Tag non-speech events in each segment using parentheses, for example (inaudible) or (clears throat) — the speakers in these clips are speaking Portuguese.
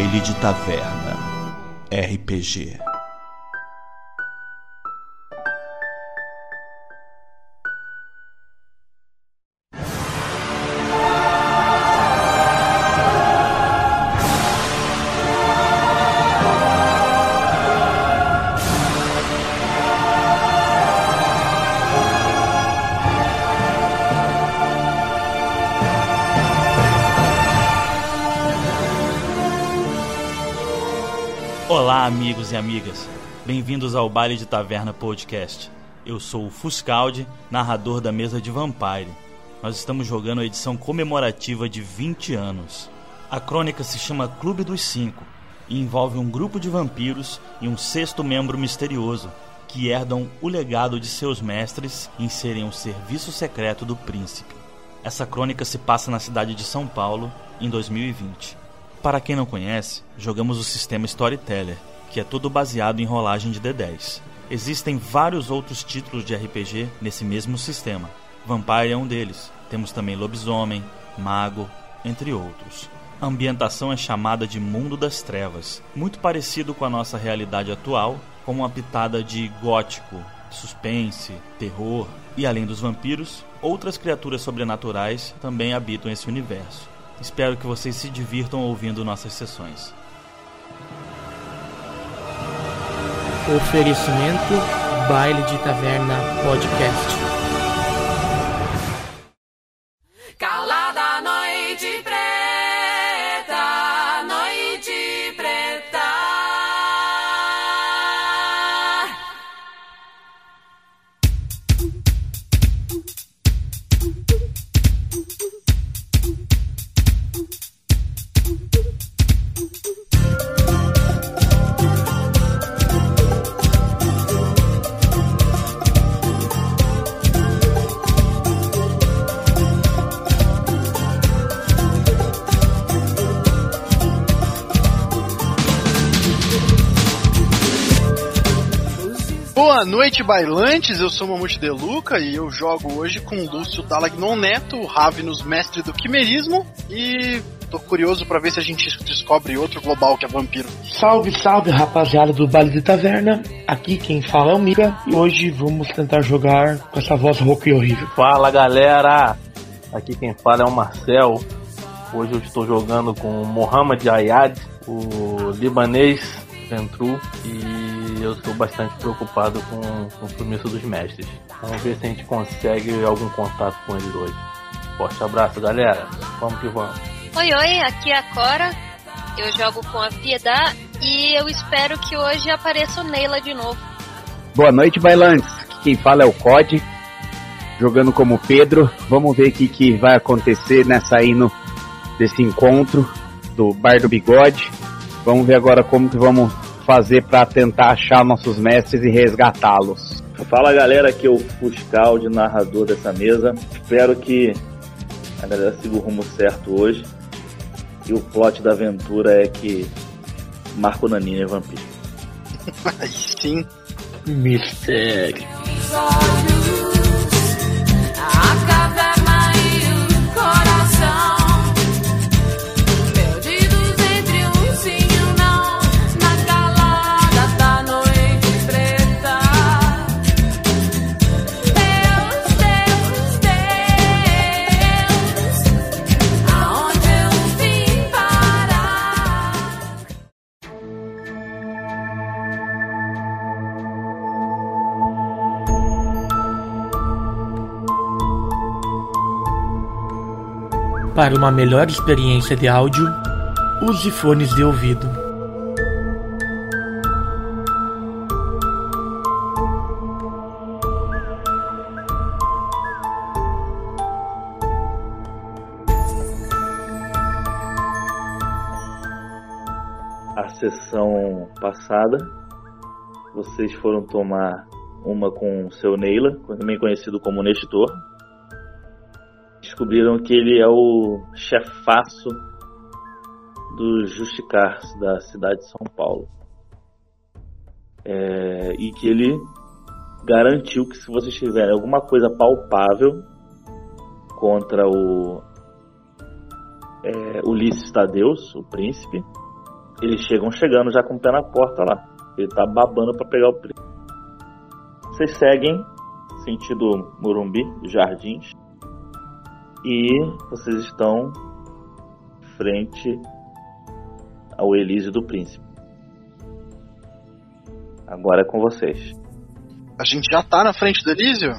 Baile de Taverna RPG. Amigos e amigas. Bem-vindos ao Baile de Taverna Podcast. Eu sou o Fuscaldi, narrador da mesa de Vampire. Nós estamos jogando a edição comemorativa de 20 anos. A crônica se chama Clube dos Cinco e envolve um grupo de vampiros e um sexto membro misterioso que herdam o legado de seus mestres em serem o serviço secreto do príncipe. Essa crônica se passa na cidade de São Paulo em 2020. Para quem não conhece, jogamos o sistema Storyteller, que é todo baseado em rolagem de D10. Existem vários outros títulos de RPG nesse mesmo sistema. Vampire é um deles. Temos também Lobisomem, Mago, entre outros. A ambientação é chamada de Mundo das Trevas, muito parecido com a nossa realidade atual, com uma pitada de gótico, suspense, terror e além dos vampiros, outras criaturas sobrenaturais também habitam esse universo. Espero que vocês se divirtam ouvindo nossas sessões. Oferecimento Baile de Taverna Podcast. Boa noite, bailantes. Eu sou o Mamute De Luca e eu jogo hoje com o Lúcio Dalagnon Neto, o Ravenus, mestre do quimerismo. E tô curioso pra ver se a gente descobre outro global que é vampiro. Salve, salve rapaziada do Baile de Taverna. Aqui quem fala é o Mika e hoje vamos tentar jogar com essa voz rouca e horrível. Fala galera, aqui quem fala é o Marcel. Hoje eu estou jogando com o Mohamed Ayad, o libanês Ventru, e eu estou bastante preocupado com, com o sumiço dos mestres. Vamos ver se a gente consegue algum contato com eles hoje. Forte abraço galera, vamos que vamos. Oi, oi, aqui é a Cora. Eu jogo com a Piedade e eu espero que hoje apareça o Neila de novo. Boa noite, bailantes. Quem fala é o COD, jogando como Pedro. Vamos ver o que, que vai acontecer nessa hino desse encontro do Bar do Bigode. Vamos ver agora como que vamos fazer para tentar achar nossos mestres e resgatá-los. Fala galera, aqui é o Fuscal de narrador dessa mesa. Espero que a galera siga o rumo certo hoje. E o plot da aventura é que Marco Nanini é vampiro. (laughs) Aí sim. Mistério. Para uma melhor experiência de áudio, use fones de ouvido. A sessão passada, vocês foram tomar uma com o seu Neila, também conhecido como Nestor. Descobriram que ele é o chefaço dos Justicars da cidade de São Paulo. É, e que ele garantiu que se vocês tiverem alguma coisa palpável contra o é, Ulisses Tadeus, o príncipe, Eles chegam chegando já com o pé na porta lá. Ele tá babando pra pegar o príncipe. Vocês seguem sentido Morumbi, Jardins. E vocês estão frente ao Elísio do Príncipe. Agora é com vocês. A gente já tá na frente do Elísio?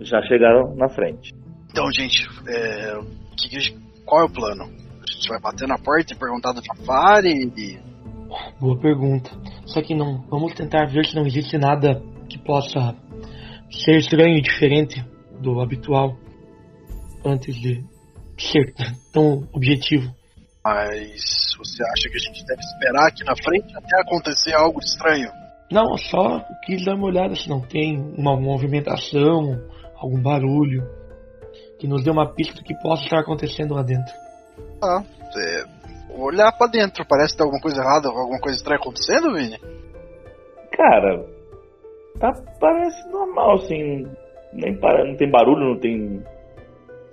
Já chegaram na frente. Então, gente, é, que qual é o plano? A gente vai bater na porta e perguntar do Fafari e. Boa pergunta. Só que não. Vamos tentar ver se não existe nada que possa ser estranho e diferente do habitual antes de ser tão objetivo. Mas você acha que a gente deve esperar aqui na frente até acontecer algo estranho? Não, só quis dar uma olhada se não tem uma movimentação, algum barulho que nos dê uma pista do que possa estar acontecendo lá dentro. Ah, é, olhar pra dentro, parece que tem alguma coisa errada, alguma coisa estranha acontecendo, Vini? Cara, tá, parece normal, assim. Nem para, não tem barulho, não tem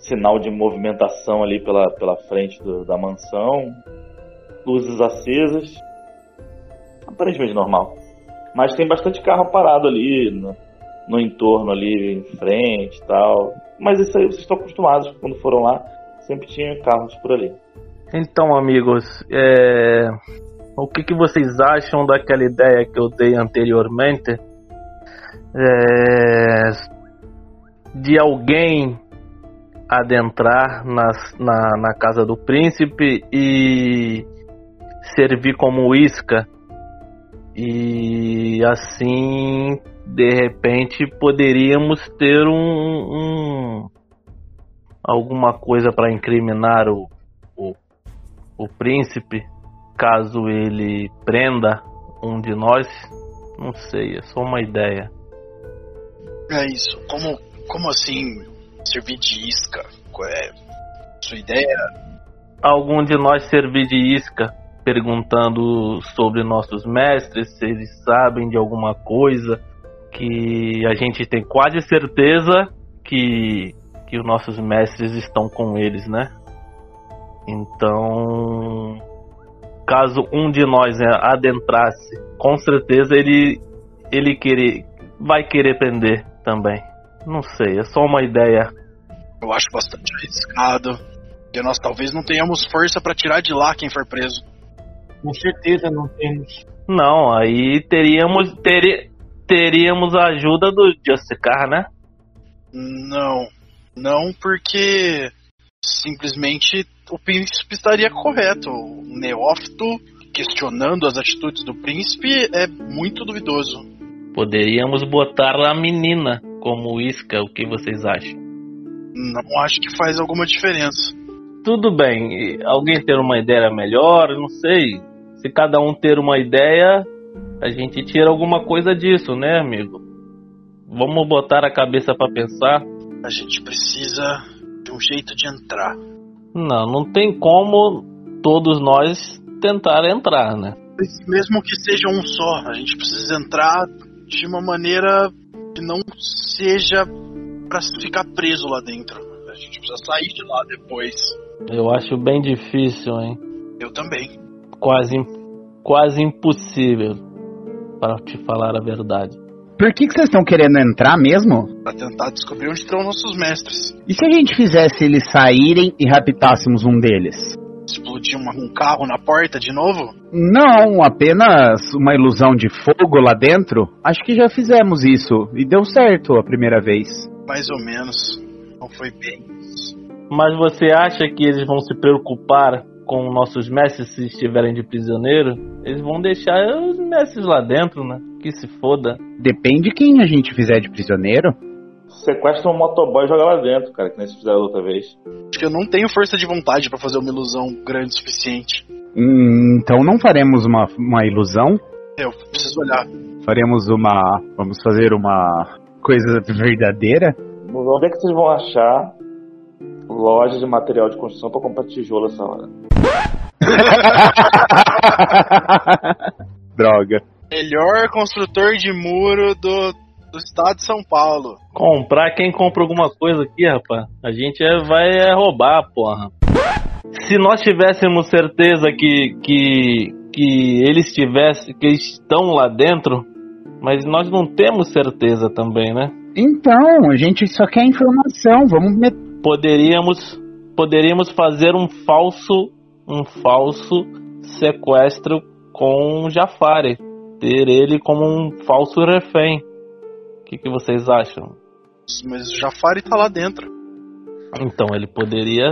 sinal de movimentação ali pela, pela frente do- da mansão. Luzes acesas. Aparentemente normal. Mas tem bastante carro parado ali no, no entorno ali, em frente e tal. Mas isso aí vocês estão acostumados, quando foram lá, sempre tinha carros por ali. Então, amigos, é, o que, que vocês acham daquela ideia que eu dei anteriormente? É, de alguém adentrar nas- na, na casa do príncipe e servir como isca. E assim de repente poderíamos ter um, um- alguma coisa para incriminar o, o, o príncipe caso ele prenda um de nós. Não sei é só uma ideia. É isso. Como, como assim servir de isca? Qual é sua ideia? algum de nós servir de isca perguntando sobre nossos mestres se eles sabem de alguma coisa que a gente tem quase certeza que que os nossos mestres estão com eles, né? Então, caso um de nós né, adentrasse, com certeza ele ele querer vai querer prender também. Não sei, é só uma ideia. Eu acho bastante arriscado. Porque nós talvez não tenhamos força pra tirar de lá quem for preso. Com certeza não temos. Não, aí teríamos teri, teríamos a ajuda do Justicar, né? Não. Não porque simplesmente o príncipe estaria correto. O neófito questionando as atitudes do príncipe é muito duvidoso. Poderíamos botar a menina como isca, o que vocês acham? Não acho que faz alguma diferença. Tudo bem, alguém ter uma ideia melhor, não sei. Se cada um ter uma ideia, a gente tira alguma coisa disso, né, amigo? Vamos botar a cabeça pra pensar. A gente precisa de um jeito de entrar. Não, não tem como todos nós tentar entrar, né? Mesmo que seja um só, a gente precisa entrar de uma maneira que não seja pra ficar preso lá dentro. A gente precisa sair de lá depois. Eu acho bem difícil, hein? Eu também. Quase, quase impossível, para te falar a verdade. Por que, que vocês estão querendo entrar mesmo? Pra tentar descobrir onde estão nossos mestres. E se a gente fizesse eles saírem e raptássemos um deles? Explodir uma- um carro na porta de novo? Não, apenas uma ilusão de fogo lá dentro? Acho que já fizemos isso e deu certo a primeira vez. Mais ou menos. Não foi bem. Mas você acha que eles vão se preocupar com nossos mestres se estiverem de prisioneiro? Eles vão deixar os mestres lá dentro, né? Que se foda. Depende quem a gente fizer de prisioneiro. Sequestra um motoboy e joga lá dentro, cara, que nem se fizeram outra vez. Acho que eu não tenho força de vontade pra fazer uma ilusão grande o suficiente. Hum, então não faremos uma, uma ilusão? Eu preciso olhar. Faremos uma. Vamos fazer uma coisa verdadeira? Onde é que vocês vão achar loja de material de construção pra comprar tijolo essa hora? (laughs) Droga. Melhor construtor de muro do, do estado de São Paulo. Comprar quem compra alguma coisa aqui, rapaz. A gente é- vai é roubar, porra. Se nós tivéssemos certeza que, que que eles tivessem, que eles estão lá dentro, mas nós não temos certeza também, né? Então, a gente só quer informação, vamos met... Poderíamos poderíamos fazer um falso um falso sequestro com Jafari, ter ele como um falso refém. O que, que vocês acham? Mas o Jafari tá lá dentro. Então ele poderia.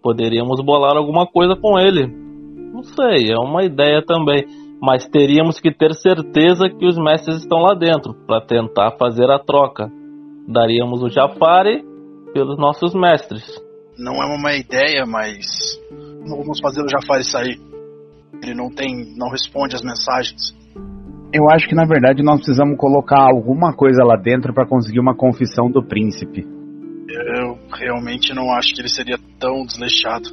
Poderíamos bolar alguma coisa com ele. Não sei, é uma ideia também. Mas teríamos que ter certeza que os mestres estão lá dentro para tentar fazer a troca. Daríamos o Jafari pelos nossos mestres. Não é uma ideia, mas não vamos fazer o Jafari sair. Ele não tem, não responde as mensagens. Eu acho que na verdade nós precisamos colocar alguma coisa lá dentro para conseguir uma confissão do príncipe. Eu realmente não acho que ele seria tão desleixado.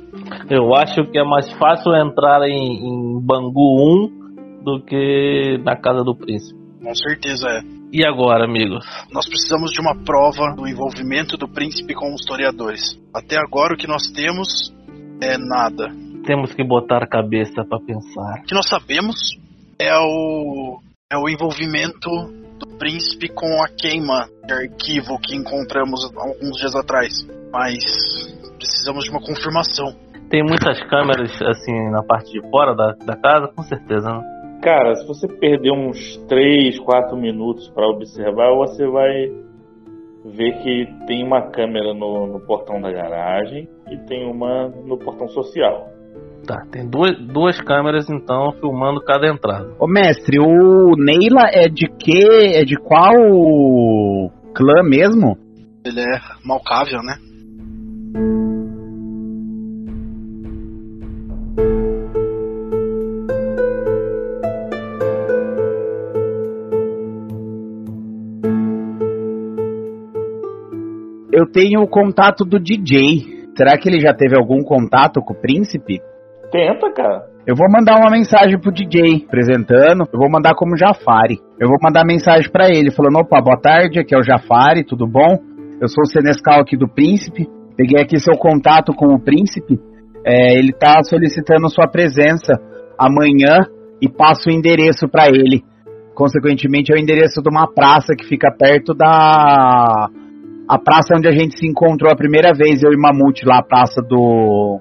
Eu acho que é mais fácil entrar em, em Bangu 1 do que na casa do príncipe. Com certeza é. E agora, amigos? Nós precisamos de uma prova do envolvimento do príncipe com os historiadores. Até agora o que nós temos é nada. Temos que botar a cabeça para pensar. O que nós sabemos é o é o envolvimento do príncipe com a queima de arquivo que encontramos alguns dias atrás. Mas precisamos de uma confirmação. Tem muitas câmeras assim na parte de fora da, da casa, com certeza, né? Cara, se você perder uns 3, 4 minutos para observar, você vai ver que tem uma câmera no, no portão da garagem e tem uma no portão social. Tá, tem duas, duas câmeras então filmando cada entrada. Ô mestre, o Neila é de que? É de qual clã mesmo? Ele é malcável, né? Eu tenho o contato do DJ. Será que ele já teve algum contato com o príncipe? Tenta, cara. Eu vou mandar uma mensagem pro DJ apresentando. Eu vou mandar como Jafari. Eu vou mandar mensagem para ele falando: opa, boa tarde, aqui é o Jafari, tudo bom? Eu sou o Senescal aqui do Príncipe. Peguei aqui seu contato com o Príncipe. É, ele tá solicitando sua presença amanhã e passo o endereço para ele. Consequentemente, é o endereço de uma praça que fica perto da. A praça onde a gente se encontrou a primeira vez, eu e Mamute, lá, a praça do.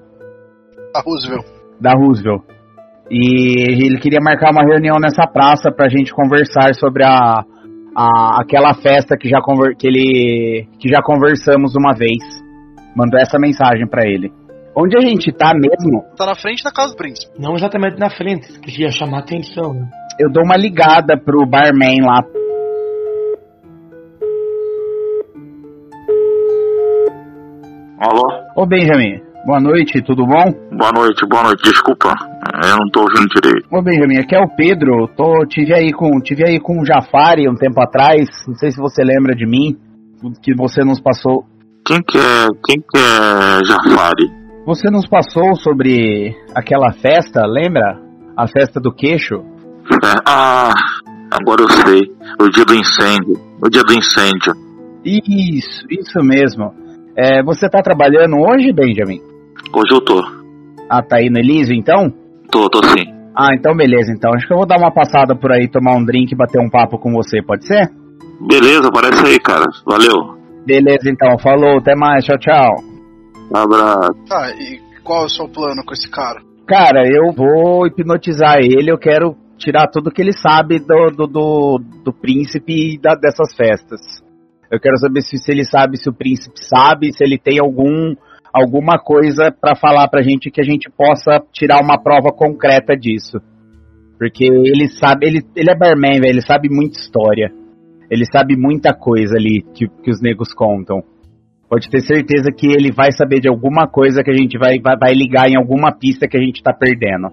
A Roosevelt. Da Roosevelt. E ele queria marcar uma reunião nessa praça pra gente conversar sobre a, a aquela festa que já, conver, que, ele, que já conversamos uma vez. Mandou essa mensagem pra ele. Onde a gente tá mesmo, Tá na frente da casa do príncipe. Não exatamente na frente, que ia chamar atenção, né? eu dou uma ligada pro barman lá. Alô? Ô Benjamin, boa noite, tudo bom? Boa noite, boa noite. Desculpa, eu não tô ouvindo direito. Ô Benjamin, aqui é o Pedro. Tô, tive aí com tive aí com o Jafari um tempo atrás. Não sei se você lembra de mim, que você nos passou. Quem que é, quem que é Jafari? Você nos passou sobre aquela festa, lembra? A festa do queixo? É, ah, agora eu sei. O dia do incêndio. O dia do incêndio. Isso, isso mesmo. É, você tá trabalhando hoje, Benjamin? Hoje eu tô. Ah, tá aí no Elísio, então? Tô, tô sim. Ah, então beleza, então. Acho que eu vou dar uma passada por aí, tomar um drink e bater um papo com você, pode ser? Beleza, aparece aí, cara. Valeu. Beleza, então. Falou, até mais, tchau, tchau. Um abraço. Tá, e qual é o seu plano com esse cara? Cara, eu vou hipnotizar ele, eu quero tirar tudo que ele sabe do, do, do, do príncipe e da, dessas festas. Eu quero saber se, se ele sabe, se o príncipe sabe, se ele tem algum alguma coisa pra falar pra gente que a gente possa tirar uma prova concreta disso. Porque ele sabe, ele, ele é barman, velho, ele sabe muita história. Ele sabe muita coisa ali que, que os negros contam. Pode ter certeza que ele vai saber de alguma coisa que a gente vai, vai, vai ligar em alguma pista que a gente tá perdendo.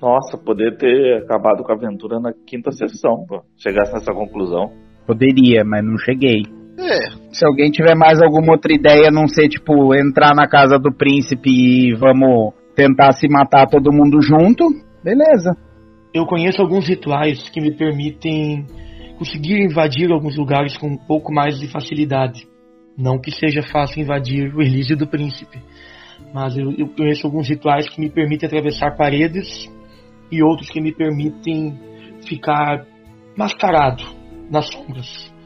Nossa, poder ter acabado com a aventura na quinta sessão, pô. Chegasse nessa conclusão. Poderia, mas não cheguei. É, Se alguém tiver mais alguma outra ideia, não sei, tipo, entrar na casa do príncipe e vamos tentar se matar todo mundo junto, beleza. Eu conheço alguns rituais que me permitem conseguir invadir alguns lugares com um pouco mais de facilidade. Não que seja fácil invadir o Elísio do Príncipe, mas eu, eu conheço alguns rituais que me permitem atravessar paredes e outros que me permitem ficar mascarado nas sombras.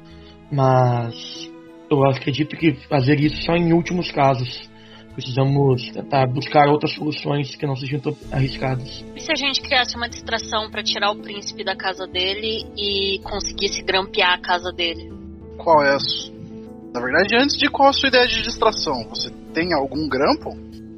Mas eu acredito que fazer isso só em últimos casos. Precisamos tentar buscar outras soluções que não sejam tão arriscadas. E se a gente criasse uma distração pra tirar o príncipe da casa dele e conseguisse grampear a casa dele? Qual é a su... Na verdade, antes de qual a sua ideia de distração? Você tem algum grampo?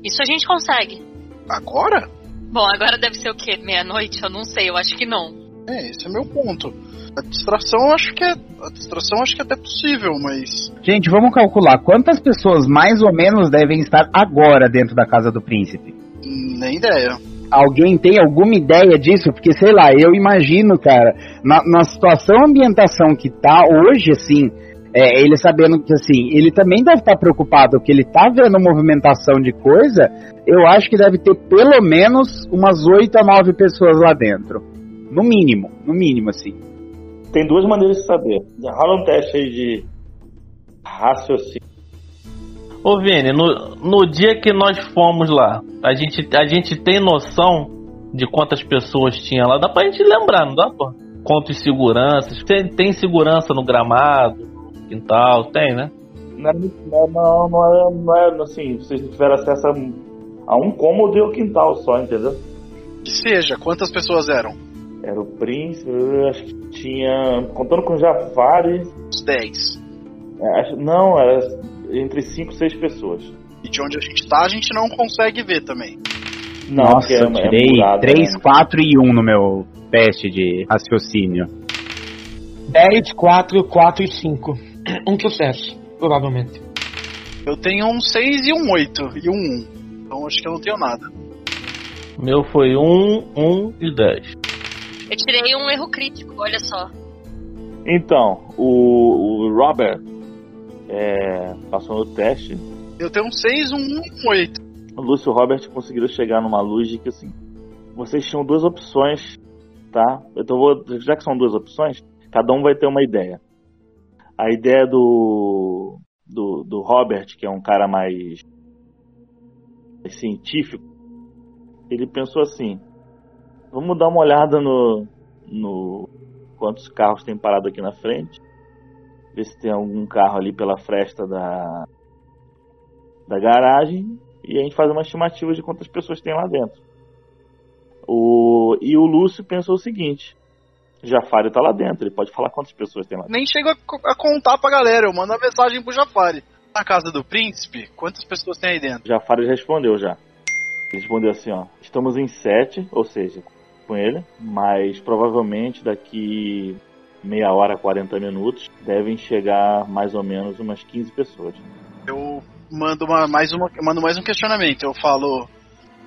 Isso a gente consegue. Agora? Bom, agora deve ser o quê? Meia-noite? Eu não sei, eu acho que não. É, esse é meu ponto. A distração acho que é. A distração acho que é até possível, mas. Gente, vamos calcular quantas pessoas mais ou menos devem estar agora dentro da casa do príncipe. Nem ideia. Alguém tem alguma ideia disso? Porque, sei lá, eu imagino, cara, na, na situação, ambientação que tá hoje, assim, é, ele sabendo que, assim, ele também deve estar preocupado, que ele tá vendo movimentação de coisa, eu acho que deve ter pelo menos umas 8 a 9 pessoas lá dentro. No mínimo, no mínimo, assim. Tem duas maneiras de saber. Rola um teste aí de raciocínio. Ô Vini, no, no dia que nós fomos lá, a gente, a gente tem noção de quantas pessoas tinha lá? Dá pra gente lembrar, não dá, pô? Quantos seguranças? Tem, tem segurança no gramado, no quintal? Tem, né? Não, é não, não, não é, não é assim, vocês tiveram acesso a, a um cômodo e o quintal só, entendeu? Que seja, quantas pessoas eram? Era o príncipe, eu acho que tinha. Contando com o Jafari. Uns 10. é, acho- não, era entre 5 e 6 pessoas. E de onde a gente tá, a gente não consegue ver também. Não, Nossa, porque é- eu é tirei murado, 3, né? 4 e 1 no meu teste de raciocínio. 10, 4, 4 e 5. (clears throat) Um sucesso, provavelmente. Eu tenho um 6 e um 8 e um 1. Então acho que eu não tenho nada. Meu foi 1, 1 e 10. Eu tirei um erro crítico, olha só. Então, o, o Robert é, passou no teste. Eu tenho um 6, um 1 e um 8. O Lúcio e o Robert conseguiram chegar numa luz de que assim. Vocês tinham duas opções, tá? Então vou. Já que são duas opções, cada um vai ter uma ideia. A ideia do. do, do Robert, que é um cara mais científico, ele pensou assim: vamos dar uma olhada no, no quantos carros tem parado aqui na frente, ver se tem algum carro ali pela fresta da, da garagem e a gente faz uma estimativa de quantas pessoas tem lá dentro. O, e o Lúcio pensou o seguinte: Jafari tá lá dentro, ele pode falar quantas pessoas tem lá dentro. Nem chego a, co- a contar pra galera, eu mando a mensagem pro Jafari. Na casa do príncipe, quantas pessoas tem aí dentro? Jafari respondeu já. Ele respondeu assim: ó, estamos em sete, ou seja, com ele, mas provavelmente daqui meia hora, 40 minutos, devem chegar mais ou menos umas 15 pessoas. Eu mando uma, mais uma, mando mais um questionamento. Eu falo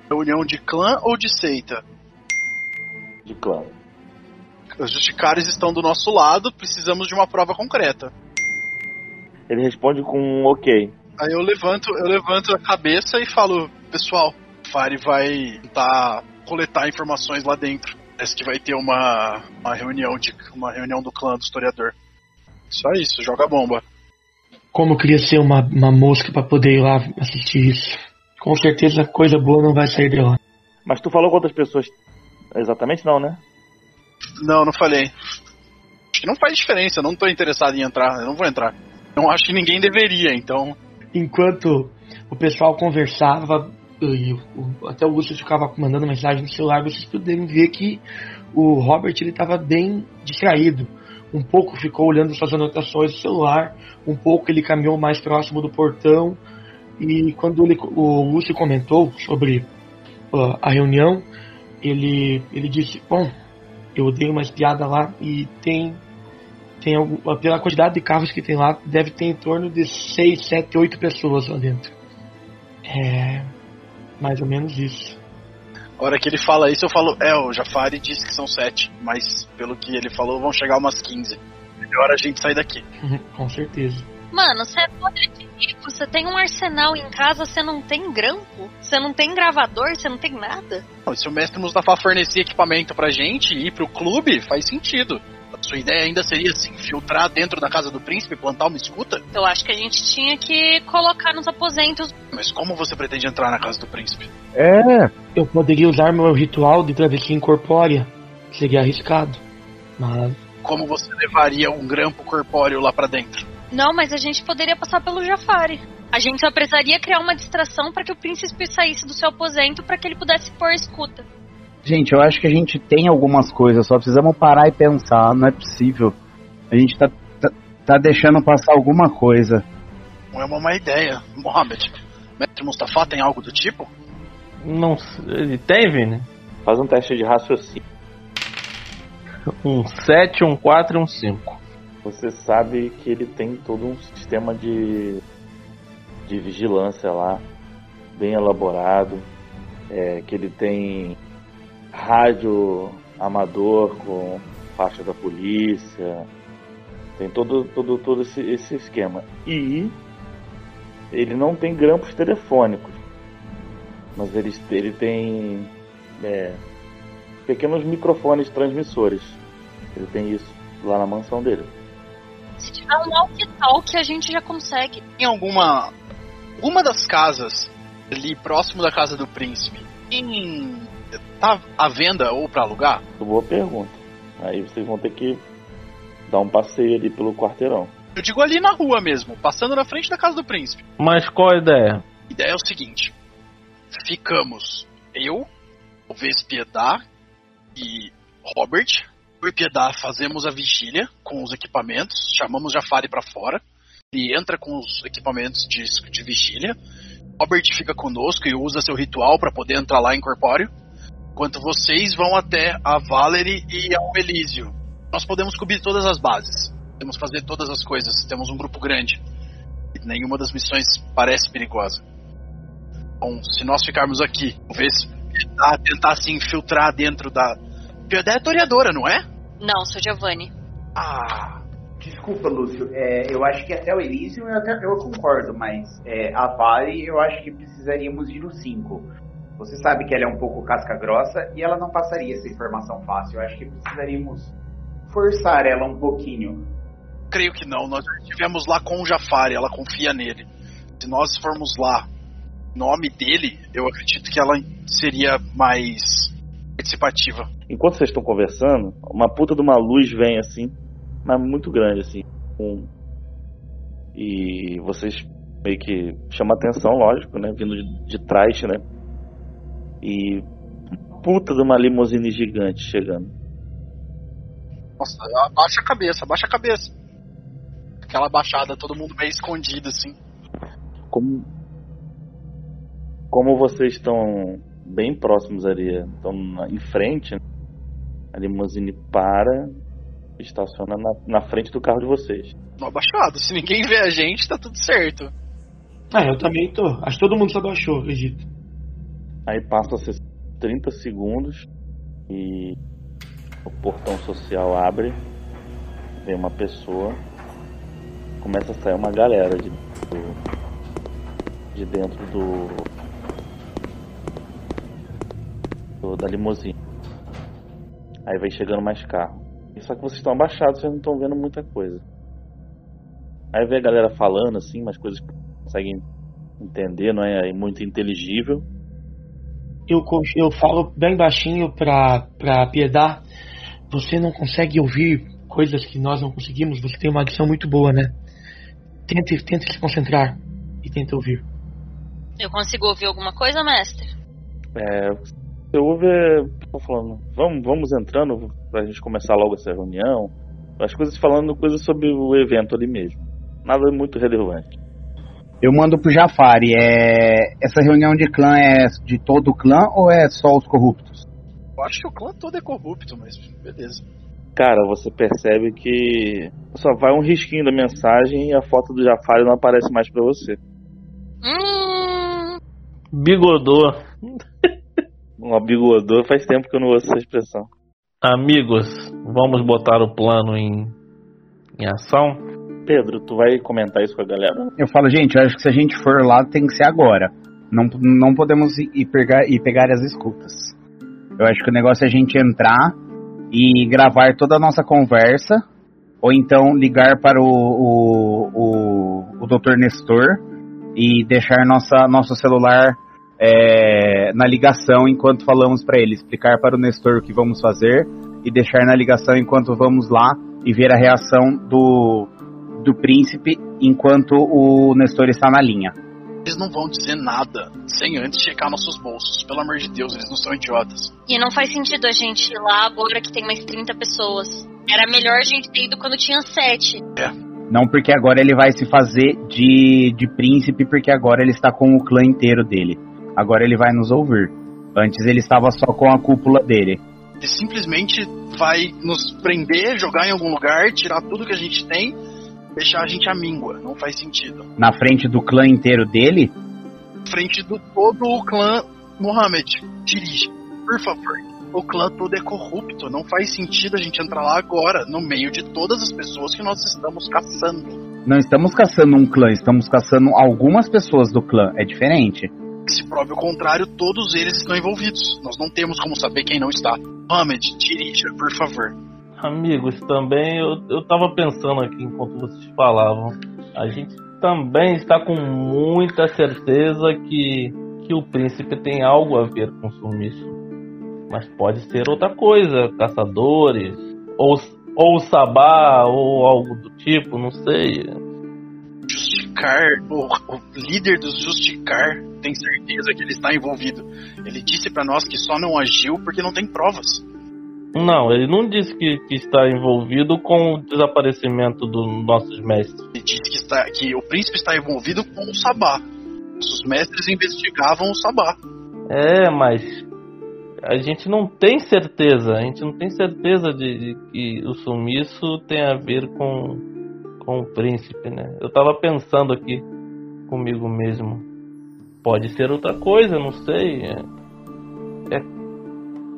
reunião de clã ou de seita? De clã. Os justicares estão do nosso lado, precisamos de uma prova concreta. Ele responde com um ok. Aí eu levanto, eu levanto a cabeça e falo, pessoal, o Fari vai tentar coletar informações lá dentro. Parece que vai ter uma, uma reunião de uma reunião do clã do historiador. Só isso, joga bomba. Como eu queria ser uma, uma mosca pra poder ir lá assistir isso. Com certeza coisa boa não vai sair de lá. Mas tu falou quantas pessoas. Exatamente não, né? Não, não falei. Acho que não faz diferença, eu não tô interessado em entrar, eu não vou entrar. Não acho que ninguém deveria, então. Enquanto o pessoal conversava e o- até o Lúcio ficava mandando mensagem no celular, vocês poderiam ver que o Robert ele estava bem distraído. Um pouco ficou olhando suas anotações no celular, um pouco ele caminhou mais próximo do portão e quando ele- o Lúcio comentou sobre ó, a reunião, ele, ele disse: Bom, eu dei uma espiada lá e tem tem algum, pela quantidade de carros que tem lá, deve ter em torno de 6, 7, 8 pessoas lá dentro. É. Mais ou menos isso. A hora que ele fala isso, eu falo, é, o Jafari disse que são sete, mas pelo que ele falou, vão chegar umas 15. Melhor a gente sair daqui. (laughs) Com certeza. Mano, você é poder de rico, você tem um arsenal em casa, você não tem grampo, você não tem gravador, você não tem nada. Se o mestre Mustafa fornecer equipamento pra gente e ir pro clube, faz sentido. A sua ideia ainda seria se infiltrar dentro da casa do príncipe e plantar uma escuta? Eu acho que a gente tinha que colocar nos aposentos. Mas como você pretende entrar na casa do príncipe? É, Eu poderia usar meu ritual de travessia incorpórea. Seria arriscado. Mas Como você levaria um grampo corpóreo lá pra dentro? Não, mas a gente poderia passar pelo Jafari. A gente só precisaria criar uma distração para que o príncipe saísse do seu aposento para que ele pudesse pôr a escuta. Gente, eu acho que a gente tem algumas coisas, só precisamos parar e pensar, não é possível. A gente tá, tá, tá deixando passar alguma coisa. Não é uma má ideia. Mohamed, Mestre Mustafa tem algo do tipo? Não sei. Ele tem, Vini? Faz um teste de raciocínio. Um 7, um 4 e um 5. Você sabe que ele tem todo um sistema de, de vigilância lá, bem elaborado. É, que ele tem rádio amador com faixa da polícia. Tem todo, todo, todo esse, esse esquema. E ele não tem grampos telefônicos. Mas ele, ele tem é, pequenos microfones transmissores. Ele tem isso lá na mansão dele. Se tiver um walkie-talkie, a gente já consegue. Em alguma. Uma das casas ali próximo da casa do príncipe. Em. Tá à venda ou pra alugar? Boa pergunta. Aí vocês vão ter que dar um passeio ali pelo quarteirão. Eu digo ali na rua mesmo, passando na frente da casa do príncipe. Mas qual a ideia? A ideia é o seguinte: ficamos eu, o Vespiedar e Robert. Eu e Piedar fazemos a vigília com os equipamentos, chamamos Jafari pra fora. Ele entra com os equipamentos de, de vigília. Robert fica conosco e usa seu ritual para poder entrar lá em corpóreo. Enquanto vocês vão até a Valerie e ao Elísio. Nós podemos cobrir todas as bases. Podemos fazer todas as coisas. Temos um grupo grande. E nenhuma das missões parece perigosa. Bom, se nós ficarmos aqui, talvez tentar, tentar se infiltrar dentro da. Piedade é toreadora, não é? Não, sou Giovanni. Ah, Desculpa, Lúcio. É, eu acho que até o Elysium eu, até, eu concordo, mas é, a Vale eu acho que precisaríamos ir no 5. Você sabe que ela é um pouco casca grossa e ela não passaria essa informação fácil. Eu acho que precisaríamos forçar ela um pouquinho. creio que não. Nós já estivemos lá com o Jafari, ela confia nele. Se nós formos lá em nome dele, eu acredito que ela seria mais participativa. Enquanto vocês estão conversando, uma puta de uma luz vem assim, mas muito grande assim. com- E vocês meio que chama atenção, lógico, né? Vindo de, de trás, né? E puta de uma limusine gigante chegando. Nossa, abaixa a cabeça, abaixa a cabeça. Aquela baixada, todo mundo meio escondido, assim. Como como vocês estão bem próximos ali, estão em frente, né? a limusine para, estaciona na, na frente do carro de vocês. No abaixado. Se ninguém vê a gente, tá tudo certo. Ah, eu também tô. Acho que todo mundo se abaixou, acredito. Aí passa a ser 30 segundos e o portão social abre, vem uma pessoa, começa a sair uma galera de, de dentro do, do- da limusine. Aí vai chegando mais carro. Só que vocês estão abaixados, vocês não estão vendo muita coisa. Aí vê a galera falando assim, umas coisas que conseguem entender, não é muito inteligível. Eu, eu falo bem baixinho pra, pra Piedade. Você não consegue ouvir coisas que nós não conseguimos? Você tem uma audição muito boa, né? Tente, tente se concentrar e tente ouvir. Eu consigo ouvir alguma coisa, mestre? É, você ouve é, pessoal falando, vamos, vamos entrando pra gente começar logo essa reunião. As coisas falando coisas sobre o evento ali mesmo. Nada muito relevante. Eu mando pro Jafari, é... essa reunião de clã é de todo o clã ou é só os corruptos? Eu acho que o clã todo é corrupto, mas beleza. Cara, você percebe que só vai um risquinho da mensagem e a foto do Jafari não aparece mais pra você. Hum. Bigodô. Um bigodor faz tempo que eu não ouço essa expressão. Amigos, vamos botar o plano em, em ação? Pedro, tu vai comentar isso com a galera? Eu falo, gente, eu acho que se a gente for lá tem que ser agora. Não, não podemos ir pegar, ir pegar as escutas. Eu acho que o negócio é a gente entrar e gravar toda a nossa conversa, ou então ligar para o, o, o, o Dr. Nestor e deixar nossa, nosso celular é, na ligação enquanto falamos para ele, explicar para o Nestor o que vamos fazer e deixar na ligação enquanto vamos lá e ver a reação do, do príncipe enquanto o Nestor está na linha. Eles não vão dizer nada sem antes checar nossos bolsos. Pelo amor de Deus, eles não são idiotas. E não faz sentido a gente ir lá agora que tem mais 30 pessoas. Era melhor a gente ter ido quando tinha 7. Não porque agora ele vai se fazer de, de príncipe, porque agora ele está com o clã inteiro dele. Agora ele vai nos ouvir. Antes ele estava só com a cúpula dele. Ele simplesmente vai nos prender, jogar em algum lugar, tirar tudo que a gente tem, deixar a gente à míngua. Não faz sentido. Na frente do clã inteiro dele, Frente do todo o clã Mohammed. Dirige, por favor. O clã todo é corrupto. Não faz sentido a gente entrar lá agora, no meio de todas as pessoas que nós estamos caçando. não estamos caçando um clã, estamos caçando algumas pessoas do clã. É diferente. Se prove o contrário, todos eles estão envolvidos. Nós não temos como saber quem não está. Mohammed, dirija, por favor. Amigos, também eu, eu tava pensando aqui enquanto vocês falavam. A gente também está com muita certeza que, que o príncipe tem algo a ver com o sumiço. Mas pode ser outra coisa, caçadores, ou, ou sabá, ou algo do tipo, não sei. Justicar, o, o líder dos Justicar tem certeza que ele está envolvido. Ele disse pra nós que só não agiu porque não tem provas. Não, ele não disse que, que está envolvido com o desaparecimento dos nossos mestres. Ele disse que, está, que o príncipe está envolvido com o Sabá. Os mestres investigavam o Sabá. É, mas a gente não tem certeza. A gente não tem certeza de, de que o sumiço tem a ver com, com o príncipe, né? Eu tava pensando aqui comigo mesmo. Pode ser outra coisa, não sei. É, É,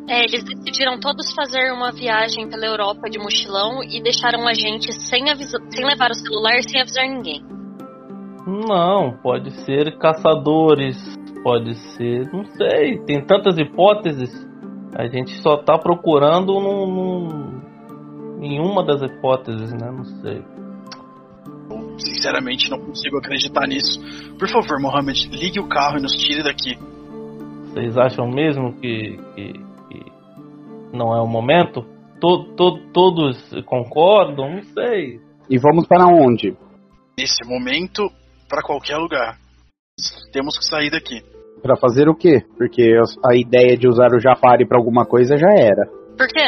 eles decidiram todos fazer uma viagem pela Europa de mochilão e deixaram a gente sem, avisa sem levar o celular e sem avisar ninguém. Não, pode ser caçadores, pode ser, não sei, tem tantas hipóteses. A gente só tá procurando num, num- em uma das hipóteses, né? Não sei. Eu, sinceramente, não consigo acreditar nisso. Por favor, Mohammed, ligue o carro e nos tire daqui. Vocês acham mesmo que, que não é o momento? To, to, todos concordam? Não sei. E vamos para onde? Nesse momento, pra qualquer lugar. Temos que sair daqui. Para fazer o quê? Porque a ideia de usar o Jafari para alguma coisa já era. Por quê?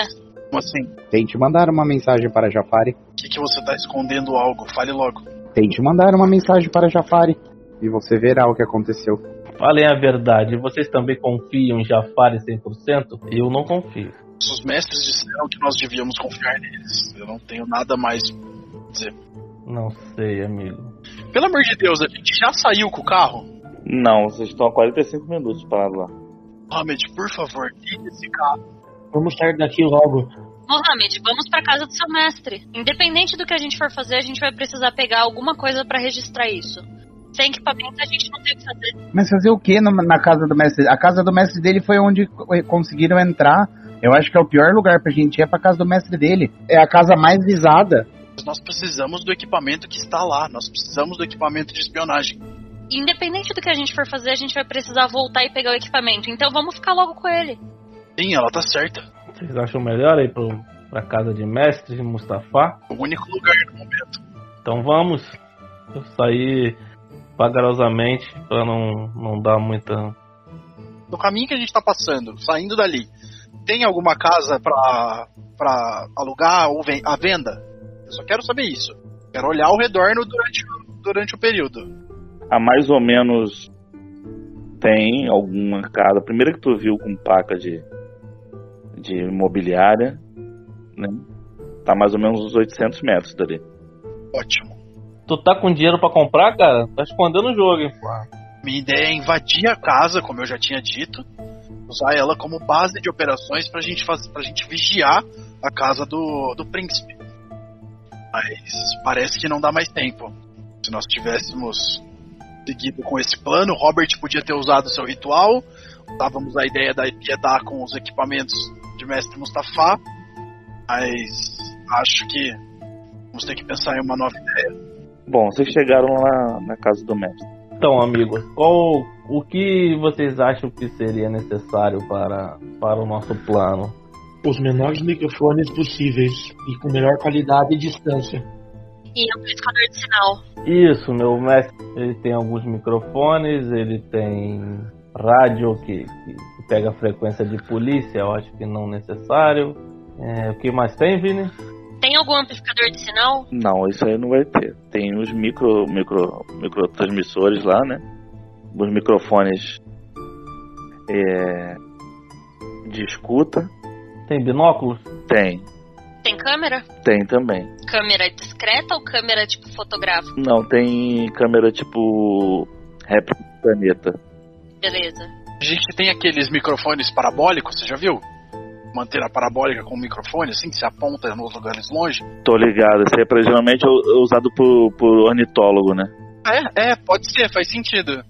Como assim? Tente mandar uma mensagem para Jafari. O que, que você tá escondendo algo? Fale logo. Tente mandar uma mensagem para Jafari. E você verá o que aconteceu. Falem a verdade, vocês também confiam em Jafari 100%? Eu não confio. Os mestres disseram que nós devíamos confiar neles. Eu não tenho nada mais a dizer. Não sei, amigo. Pelo amor de Deus, a gente já saiu com o carro? Não, vocês estão há 45 minutos parados lá. Mohamed, por favor, ligue esse carro. Vamos sair daqui logo. Mohamed, vamos pra casa do seu mestre. Independente do que a gente for fazer, a gente vai precisar pegar alguma coisa pra registrar isso. Sem equipamento a gente não tem o que fazer. Mas fazer o que na casa do mestre? A casa do mestre dele foi onde co- conseguiram entrar. Eu acho que é o pior lugar pra gente ir é pra casa do mestre dele. É a casa mais visada. Nós precisamos do equipamento que está lá. Nós precisamos do equipamento de espionagem. Independente do que a gente for fazer, a gente vai precisar voltar e pegar o equipamento. Então vamos ficar logo com ele. Sim, ela tá certa. Vocês acham melhor ir pro, pra casa de mestre de Mustafa? O único lugar no momento. Então vamos. Eu saí vagarosamente pra não, não dar muita. No caminho que a gente tá passando, saindo dali, tem alguma casa pra, pra alugar ou ven- à venda? Eu só quero saber isso. Quero olhar ao redor no- durante, o- durante o período. Há mais ou menos tem alguma casa. A primeira que tu viu com placa de, de imobiliária, né? Tá mais ou menos uns 800 metros dali. Ótimo. Tu tá com dinheiro pra comprar, cara? Tá escondendo o jogo, hein? Minha ideia é invadir a casa, como eu já tinha dito, usar ela como base de operações pra gente fazer, pra gente vigiar a casa do, do príncipe. Mas parece que não dá mais tempo. Se nós tivéssemos seguido com esse plano, Robert podia ter usado seu ritual, dávamos a ideia da Epiedá com os equipamentos de Mestre Mustafa, Mas acho que vamos ter que pensar em uma nova ideia. Bom, vocês chegaram lá na casa do mestre. Então, amigos, qual o que vocês acham que seria necessário para, para o nosso plano? Os menores microfones possíveis e com melhor qualidade e distância. E amplificador de sinal. Isso, meu mestre, ele tem alguns microfones, ele tem rádio que, que pega a frequência de polícia, eu acho que não necessário. É, o que mais tem, Vini? Tem algum amplificador de sinal? Não, isso aí não vai ter. Tem os micro, micro, microtransmissores lá, né? Os microfones é, de escuta. Tem binóculos? Tem, Tem câmera? tem também. Câmera discreta ou câmera tipo fotográfica? Não, tem câmera tipo réplica do planeta. Beleza. A gente tem aqueles microfones parabólicos, você já viu? Manter a parabólica com o microfone, assim, que se aponta nos lugares longe. Tô ligado, esse aí é geralmente usado por, por ornitólogo, né? É, é, pode ser, faz sentido.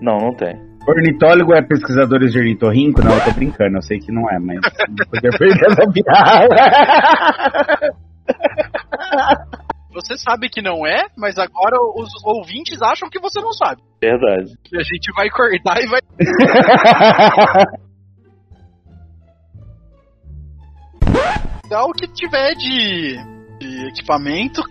Não, não tem. Ornitólogo é pesquisadores de ornitorrinco? Não, eu tô brincando, eu sei que não é, mas não podia perder essa piada. (laughs) Você sabe que não é, mas agora os ouvintes acham que você não sabe. Verdade. E a gente vai cortar e vai. Dá (laughs) o que tiver de, de equipamento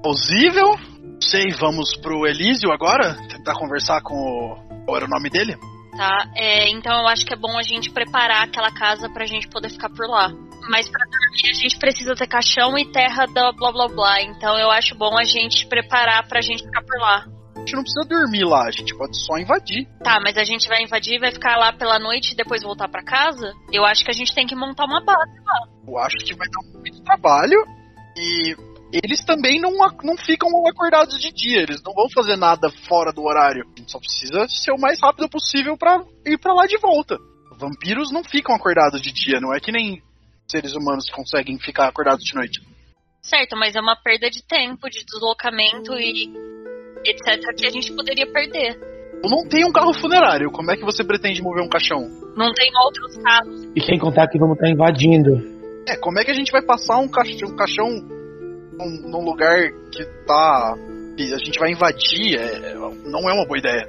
plausível. Não sei, vamos pro Elísio agora? Tentar conversar com o. Qual era o nome dele? Tá, é, então eu acho que é bom a gente preparar aquela casa pra gente poder ficar por lá. Mas pra dormir a gente precisa ter caixão e terra da blá blá blá. Então eu acho bom a gente preparar pra gente ficar por lá. A gente não precisa dormir lá, a gente pode só invadir. Tá, mas a gente vai invadir, vai ficar lá pela noite e depois voltar pra casa? Eu acho que a gente tem que montar uma base lá. Eu acho que vai dar muito trabalho e eles também não, não ficam acordados de dia, eles não vão fazer nada fora do horário. A gente só precisa ser o mais rápido possível pra ir pra lá de volta. Vampiros não ficam acordados de dia, não é que nem seres humanos que conseguem ficar acordados de noite. Certo, mas é uma perda de tempo, de deslocamento e etc. que a gente poderia perder. Eu não tenho um carro funerário, como é que você pretende mover um caixão? Não tem outros carros. E sem contar que vamos estar invadindo. É, como é que a gente vai passar um caixão, um caixão num, num lugar que tá. que a gente vai invadir? É, não é uma boa ideia.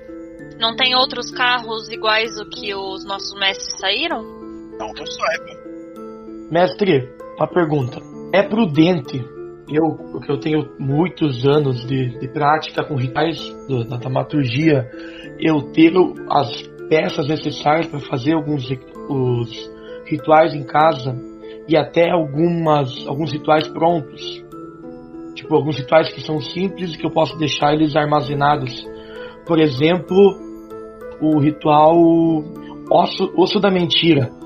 Não tem outros carros iguais o que os nossos mestres saíram? Não que eu saiba. Mestre, uma pergunta. É prudente, eu, porque eu tenho muitos anos de, de prática com rituais do- da dramaturgia, eu ter as peças necessárias para fazer alguns os rituais em casa e até algumas alguns rituais prontos. Tipo, alguns rituais que são simples e que eu posso deixar eles armazenados. Por exemplo, o ritual osso, osso da mentira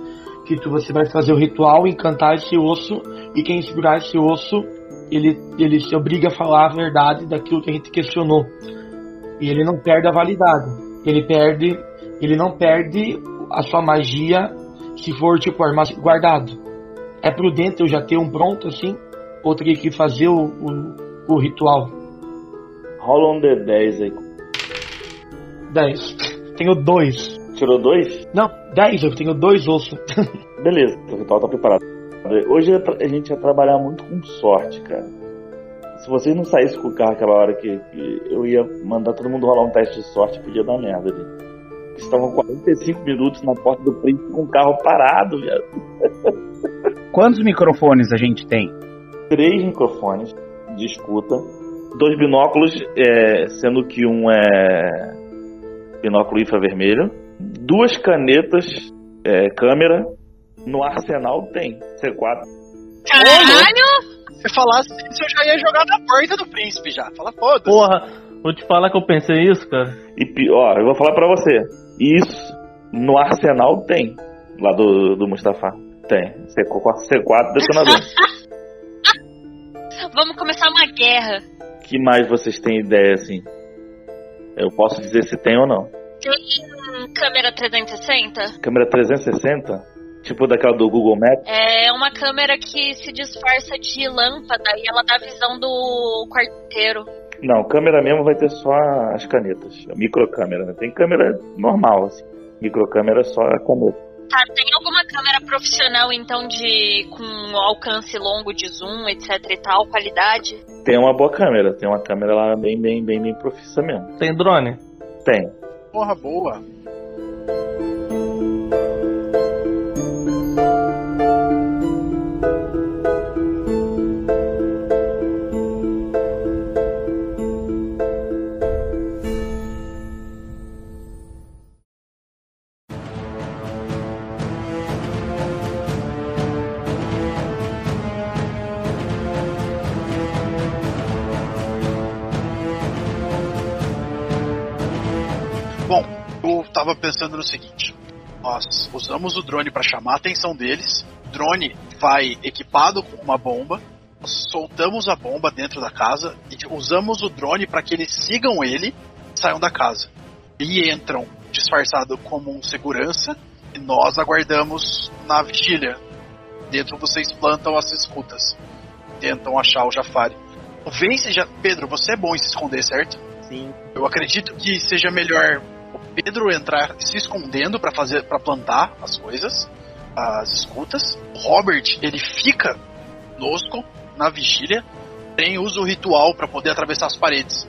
que tu, você vai fazer o ritual, encantar esse osso, e quem segurar esse osso, ele, ele se obriga a falar a verdade daquilo que a gente questionou. E ele não perde a validade. Ele perde, ele não perde a sua magia se for tipo guardado. É prudente eu já ter um pronto assim, ou teria que fazer o, o, o ritual. Rola um D10 aí. 10. Tenho dois. Tirou dois? Não, 10, eu tenho dois ossos. (laughs) Beleza, o ritual tá preparado. Hoje a gente ia trabalhar muito com sorte, cara. Se vocês não saíssem com o carro aquela hora que, que eu ia mandar todo mundo rolar um teste de sorte, podia dar merda ali. Estavam 45 minutos na porta do príncipe com o carro parado, viado. (laughs) Quantos microfones a gente tem? Três microfones de escuta, dois binóculos, é, sendo que um é binóculo infravermelho, duas canetas, é, câmera, no arsenal tem C4. Caralho! Se falasse isso, eu já ia jogar na porta do príncipe já. Fala, foda-se. Porra, vou te falar que eu pensei isso, cara. E pi- ó, eu vou falar pra você. Isso no arsenal tem. Lá do, do Mustafa. Tem. C4, C4 detonador. Vamos começar uma guerra. que mais vocês têm ideia assim? Eu posso dizer se tem ou não. Tem câmera 360? Câmera 360? Tipo daquela do Google Maps? É uma câmera que se disfarça de lâmpada e ela dá visão do quarto inteiro. Não, câmera mesmo vai ter só as canetas. A microcâmera, né? Tem câmera normal, assim. Microcâmera é só a caneta. Tá, tem alguma câmera profissional, então, de com alcance longo de zoom, etc e tal, qualidade? Tem uma boa câmera, tem uma câmera lá bem, bem, bem, bem profissa mesmo. Tem drone? Tem. Porra, boa. Eu tava pensando no seguinte: nós usamos o drone para chamar a atenção deles. O drone vai equipado com uma bomba. Soltamos a bomba dentro da casa e usamos o drone para que eles sigam ele saiam da casa. E entram disfarçado como um segurança e nós aguardamos na vigília. Dentro vocês plantam as escutas. Tentam achar o Jafari. Talvez seja. Pedro, você é bom em se esconder, certo? Sim. Eu acredito que seja melhor o Pedro entrar se escondendo para fazer para plantar as coisas, as escutas. Robert, ele fica conosco na vigília, tem usa o ritual para poder atravessar as paredes.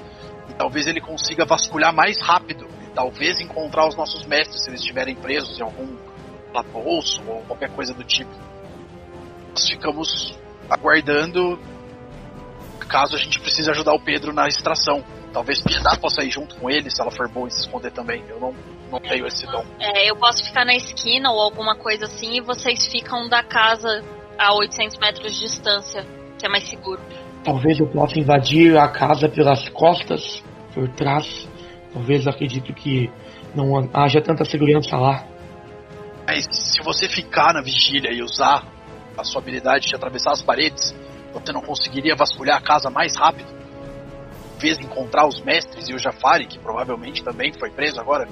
E talvez ele consiga vasculhar mais rápido e talvez encontrar os nossos mestres se eles estiverem presos em algum bolso ou qualquer coisa do tipo. Nós ficamos aguardando caso a gente precise ajudar o Pedro na extração. Talvez Piedade possa ir junto com ele, se ela for boa em se esconder também. Eu não, não tenho esse dom. É, eu posso ficar na esquina ou alguma coisa assim e vocês ficam da casa a 800 metros de distância, que é mais seguro. Talvez eu possa invadir a casa pelas costas, por trás. Talvez eu acredito que não haja tanta segurança lá. Mas se você ficar na vigília e usar a sua habilidade de atravessar as paredes, você não conseguiria vasculhar a casa mais rápido? Talvez encontrar os mestres e o Jafari, que provavelmente também foi preso agora.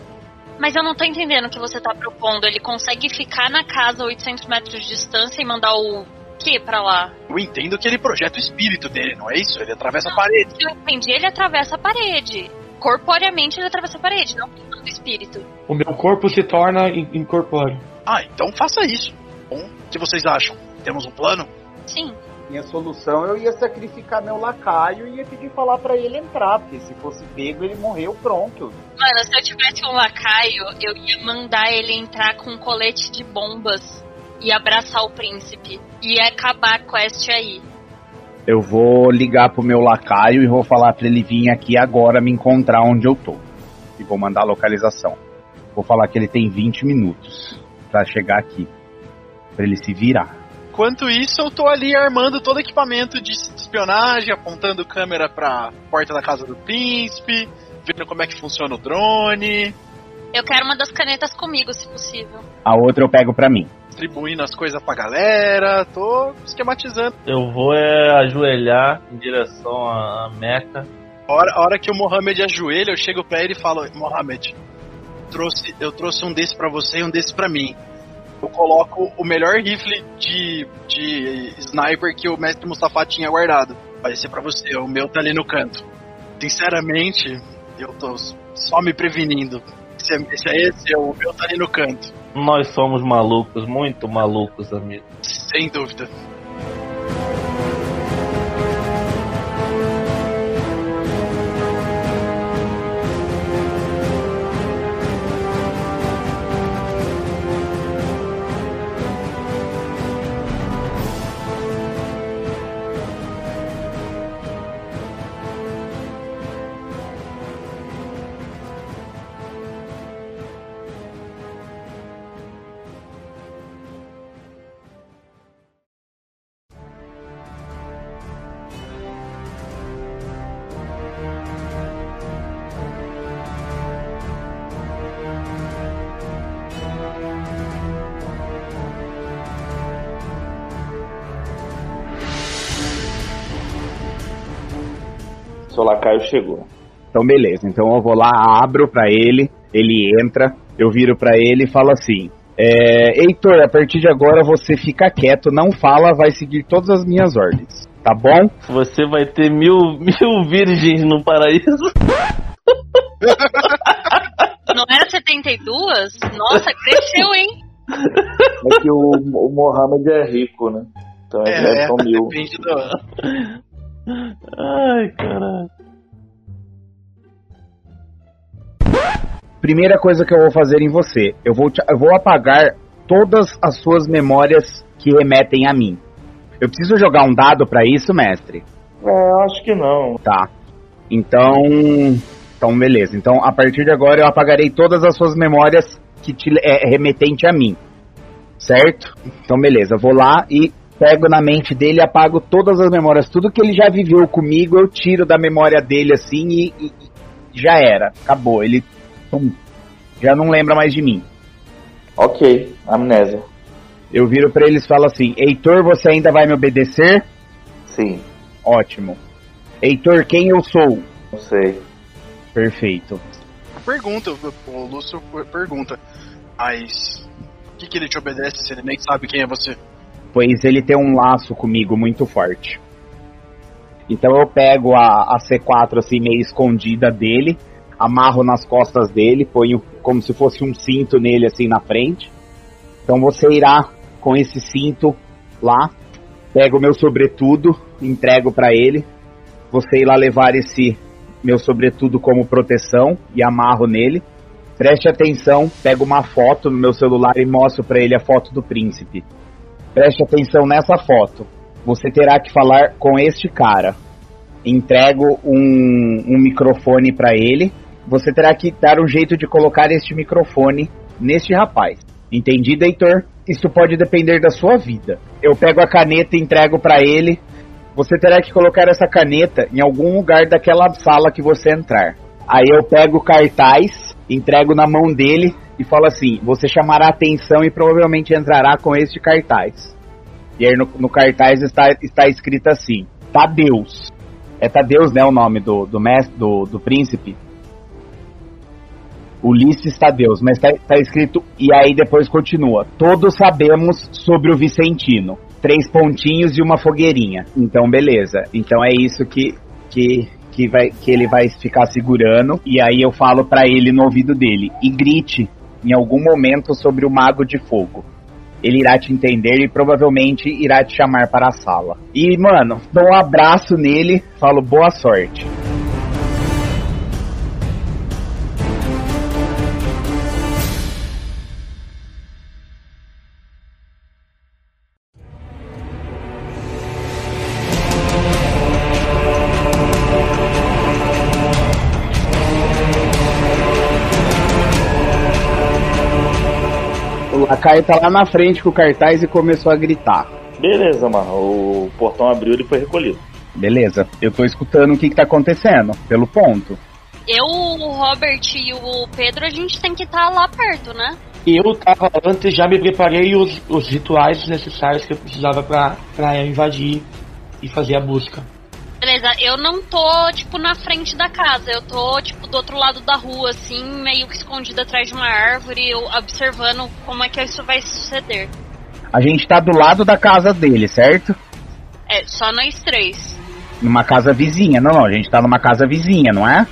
Mas eu não tô entendendo o que você tá propondo. Ele consegue ficar na casa a 800 metros de distância e mandar o que pra lá? Eu entendo que ele projeta o espírito dele, não é isso? Ele atravessa a parede. Eu entendi, ele atravessa a parede. Corporeamente ele atravessa a parede, não do espírito. O meu corpo se torna in- incorpóreo. Ah, então faça isso. Bom, o que vocês acham? Temos um plano? Sim. Minha solução eu ia sacrificar meu lacaio e ia pedir falar pra ele entrar, porque se fosse pego ele morreu pronto. Mano, se eu tivesse um lacaio, eu ia mandar ele entrar com um colete de bombas e abraçar o príncipe. E acabar a quest aí. Eu vou ligar pro meu lacaio e vou falar pra ele vir aqui agora me encontrar onde eu tô. E vou mandar a localização. Vou falar que ele tem 20 minutos pra chegar aqui. Pra ele se virar. Enquanto isso, eu tô ali armando todo o equipamento de espionagem, apontando câmera pra porta da casa do príncipe, vendo como é que funciona o drone, Eu quero uma das canetas comigo, se possível. A outra eu pego pra mim. distribuindo as coisas pra galera, tô esquematizando. Eu vou é ajoelhar em direção à à Meca. A hora, a hora que o Mohamed ajoelha, eu chego pra ele e falo, Mohamed, trouxe, eu trouxe um desse pra você e um desse pra mim. Eu coloco o melhor rifle de, de sniper que o mestre Mustafa tinha guardado. Vai ser pra você, o meu tá ali no canto. Sinceramente, eu tô só me prevenindo. Se é esse, é esse o meu tá ali no canto. Nós somos malucos, muito malucos, amigo. Sem dúvida. Lacaio chegou. Então beleza, então eu vou lá, abro pra ele, ele entra, eu viro pra ele e falo assim: é, Heitor, a partir de agora você fica quieto, não fala, vai seguir todas as minhas ordens, tá bom? Você vai ter mil, (laughs) mil virgens no paraíso. Não era 72? Nossa, cresceu, hein? É que o, o Mohamed é rico, né? Então é, É, é, mil. depende do. Ai, caralho. Primeira coisa que eu vou fazer em você, eu vou, te- eu vou apagar todas as suas memórias que remetem a mim. Eu preciso jogar um dado pra isso, mestre? É, eu acho que não. Tá. Então, então beleza. Então, a partir de agora eu apagarei todas as suas memórias que te é remetente a mim. Certo? Então, beleza. Eu vou lá e pego na mente dele, apago todas as memórias, tudo que ele já viveu comigo, eu tiro da memória dele assim e, e- e já era. Acabou. Ele pum, já não lembra mais de mim. Ok, amnésia. Eu viro pra eles e falo assim: Heitor, você ainda vai me obedecer? Sim. Ótimo. Heitor, quem eu sou? Não sei. Perfeito. Pergunta, o Lúcio pergunta. Mas. O que, que ele te obedece se ele nem sabe quem é você? pois ele tem um laço comigo muito forte. Então eu pego a, a C4 assim meio escondida dele, amarro nas costas dele, ponho como se fosse um cinto nele assim na frente. Então você irá com esse cinto lá, pego o meu sobretudo, entrego para ele. Você irá levar esse meu sobretudo como proteção e amarro nele. Preste atenção, pego uma foto no meu celular e mostro para ele a foto do príncipe. Preste atenção nessa foto. Você terá que falar com este cara. Entrego um, um microfone para ele. Você terá que dar um jeito de colocar este microfone neste rapaz. Entendido, Heitor? Isso pode depender da sua vida. Eu pego a caneta e entrego para ele. Você terá que colocar essa caneta em algum lugar daquela sala que você entrar. Aí eu pego o cartaz, entrego na mão dele e falo assim: você chamará atenção e provavelmente entrará com este cartaz. E aí no, no cartaz está, está escrito assim: Tadeus. É Tadeus, né? O nome do, do mestre, do, do príncipe. Ulisses Tadeus, mas está tá escrito. E aí depois continua: Todos sabemos sobre o Vicentino. Três pontinhos e uma fogueirinha. Então, beleza. Então é isso que, que, que, vai, que ele vai ficar segurando. E aí eu falo pra ele no ouvido dele: e grite em algum momento sobre o Mago de Fogo. Ele irá te entender e provavelmente irá te chamar para a sala. E, mano, dou um abraço nele, falo boa sorte. O Lacaio tá lá na frente com o cartaz e começou a gritar. Beleza, mano. O portão abriu e ele foi recolhido. Beleza, eu tô escutando o que, que tá acontecendo, pelo ponto. Eu, o Robert e o Pedro, a gente tem que estar lá perto, né? Eu tava antes, já me preparei os, os rituais necessários que eu precisava pra, pra invadir e fazer a busca. Beleza, eu não tô, tipo, na frente da casa. Eu tô, tipo, do outro lado da rua, assim, meio que escondida atrás de uma árvore, eu observando como é que isso vai suceder. A gente tá do lado da casa dele, certo? É, só nós três. Numa casa vizinha. Não, não, a gente tá numa casa vizinha, não é?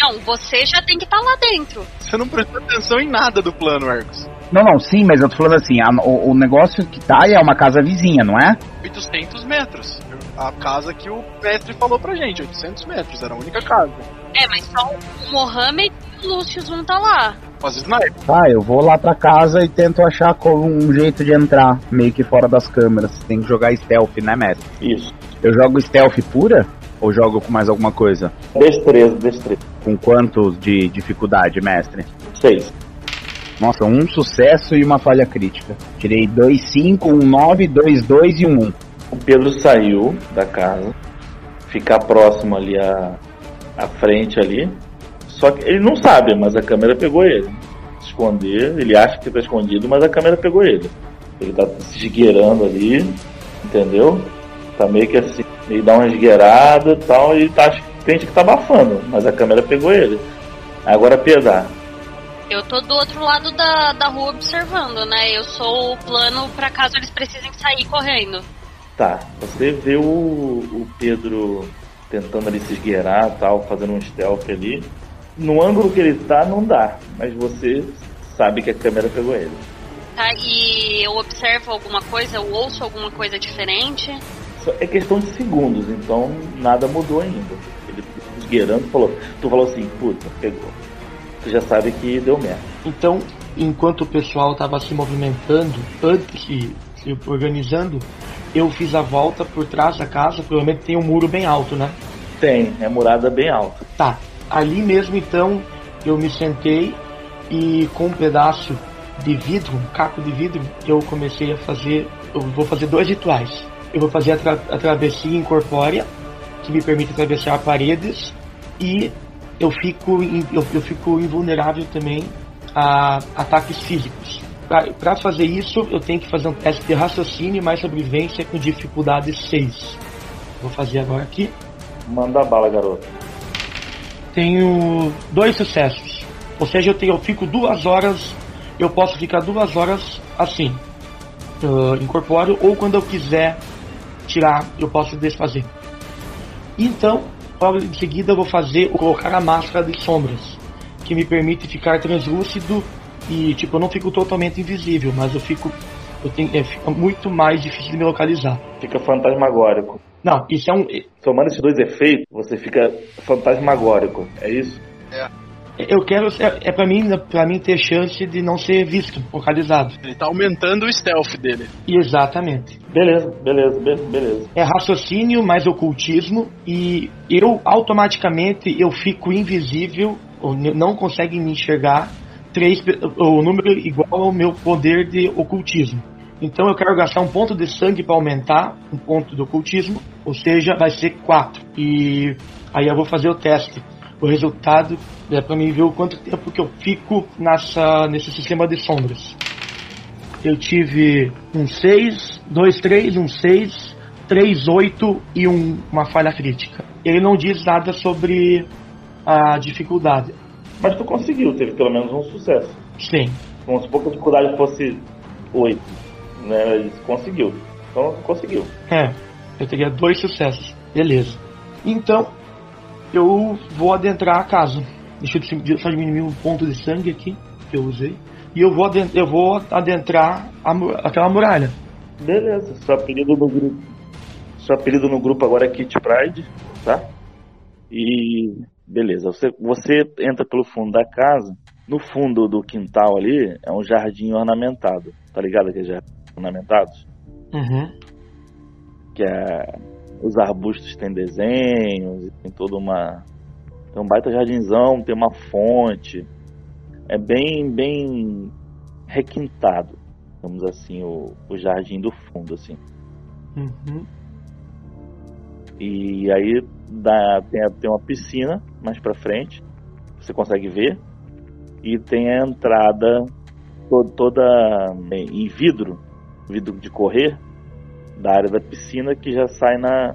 Não, você já tem que estar lá dentro. Você não prestou atenção em nada do plano, Arcos. Não, não, sim, mas eu tô falando assim, a- o, o negócio que tá é uma casa vizinha, não é? 800 metros. A casa que o mestre falou pra gente, 800 metros, era a única casa. É, mas só o Mohamed e o Lucius vão estar lá. Faz sniper. Tá, eu vou lá pra casa e tento achar como um jeito de entrar, meio que fora das câmeras. Tem que jogar stealth, né, mestre? Isso. Eu jogo stealth pura? Ou jogo com mais alguma coisa? Destreza, destreza. Com quantos de dificuldade, mestre? Seis. Nossa, um sucesso e uma falha crítica. Tirei 2, 5, 1, 9, 2, 2 e 1, 1. O Pedro saiu da casa, ficar próximo ali à, à frente ali. Só que ele não sabe, mas a câmera pegou ele. Esconder, ele acha que tá escondido, mas a câmera pegou ele. Ele tá se esgueirando ali, entendeu? Tá meio que assim, ele dá uma esgueirada e tal, e tá, acha que tá abafando, mas a câmera pegou ele. Agora pedar. Eu tô do outro lado da, da rua observando, né? Eu sou o plano pra caso eles precisem sair correndo. Tá, você vê o, o Pedro tentando ali se esgueirar tal, fazendo um stealth ali. No ângulo que ele tá, não dá, mas você sabe que a câmera pegou ele. cá e eu observo alguma coisa, eu ouço alguma coisa diferente? É questão de segundos, então nada mudou ainda. Ele esgueirando falou, tu falou assim, puta, pegou. Tu já sabe que deu merda. Então, enquanto o pessoal estava se movimentando, antes de se organizando, eu fiz a volta por trás da casa. Provavelmente tem um muro bem alto, né? Tem, é murada bem alta. Tá. Ali mesmo, então, eu me sentei e com um pedaço de vidro, um caco de vidro, eu comecei a fazer. Eu vou fazer dois rituais. Eu vou fazer a, tra a travessia incorpórea, que me permite atravessar paredes, e eu fico, eu, eu fico invulnerável também a ataques físicos. Para fazer isso, eu tenho que fazer um teste de raciocínio mais sobrevivência com dificuldade 6. Vou fazer agora aqui. Manda bala, garoto. Tenho dois sucessos. Ou seja, eu, tenho, eu fico duas horas. Eu posso ficar duas horas assim. Uh, incorporo, ou quando eu quiser tirar, eu posso desfazer. Então, logo em seguida eu vou fazer colocar a máscara de sombras, que me permite ficar translúcido e tipo eu não fico totalmente invisível, mas eu fico eu tenho é, fica muito mais difícil de me localizar. Fica fantasmagórico. Não, isso é um Somando esses dois efeitos, você fica fantasmagórico, é isso? eu quero é, é para mim para mim ter chance de não ser visto, localizado. Ele tá aumentando o stealth dele. Exatamente. Beleza, beleza, be- beleza. É raciocínio mais ocultismo e eu automaticamente eu fico invisível, não consegue me enxergar, três, o número igual ao meu poder de ocultismo. Então eu quero gastar um ponto de sangue para aumentar um ponto de ocultismo, ou seja, vai ser 4. E aí eu vou fazer o teste. O resultado é para mim ver o quanto tempo que eu fico nessa, nesse sistema de sombras. Eu tive um 6, 2, 3, um 6, 3, 8 e um, uma falha crítica. Ele não diz nada sobre a dificuldade. Mas tu conseguiu, teve pelo menos um sucesso. Sim. Vamos supor que a dificuldade fosse 8, né? Ele conseguiu. Então conseguiu. É, eu teria dois sucessos. Beleza. Então, eu vou adentrar a casa. Deixa eu só diminuir um ponto de sangue aqui que eu usei. E eu vou, aden- eu vou adentrar a aquela muralha. Beleza, seu apelido no grupo. Seu apelido no grupo agora é Kit Pride, tá? E beleza, você, você entra pelo fundo da casa. No fundo do quintal ali é um jardim ornamentado. Tá ligado aqueles jardins ornamentados? Uhum. Que é, os arbustos têm desenhos, tem toda uma. Tem um baita jardinzão, tem uma fonte. É bem, bem requintado, digamos assim, o, o jardim do fundo, assim. Uhum. E aí dá, tem, tem uma piscina mais pra frente, você consegue ver. E tem a entrada to- toda em vidro, vidro de correr, da área da piscina que já sai na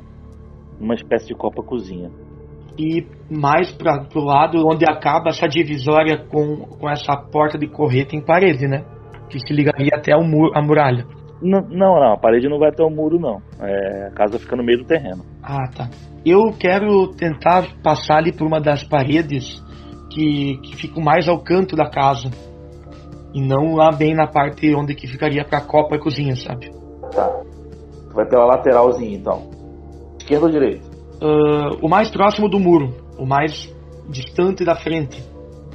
numa espécie de copa cozinha. E mais para pro lado onde acaba essa divisória com, com essa porta de correr tem parede, né? Que se ligaria até o muro, a muralha. Não, não, não, a parede não vai até o muro, não. É, a casa fica no meio do terreno. Ah, tá. Eu quero tentar passar ali por uma das paredes que, que ficam mais ao canto da casa. E não lá bem na parte onde que ficaria pra copa e cozinha, sabe? Tá. Vai pela lateralzinha, então. Esquerda ou direita? Ah, o mais próximo do muro. O mais distante da frente.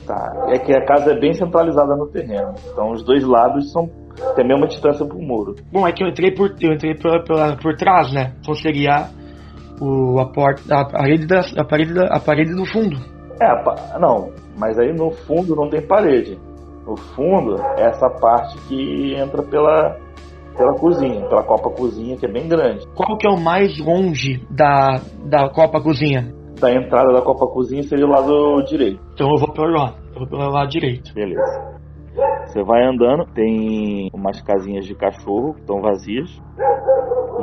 Tá. É que a casa é bem centralizada no terreno. Então os dois lados são tem a mesma distância pro muro. Bom, é que eu entrei por, eu entrei por, por, por trás, né? Então seria o, a, porta, a, parede da, a, parede da, a parede do fundo. É, não, mas aí no fundo não tem parede. No fundo é essa parte que entra pela, pela cozinha, pela copa cozinha, que é bem grande. Qual que é o mais longe da, da copa cozinha? Da entrada da copa cozinha seria o lado direito. Então eu vou pelo lado, eu vou pelo lado direito. Beleza. Você vai andando, tem umas casinhas de cachorro que estão vazias.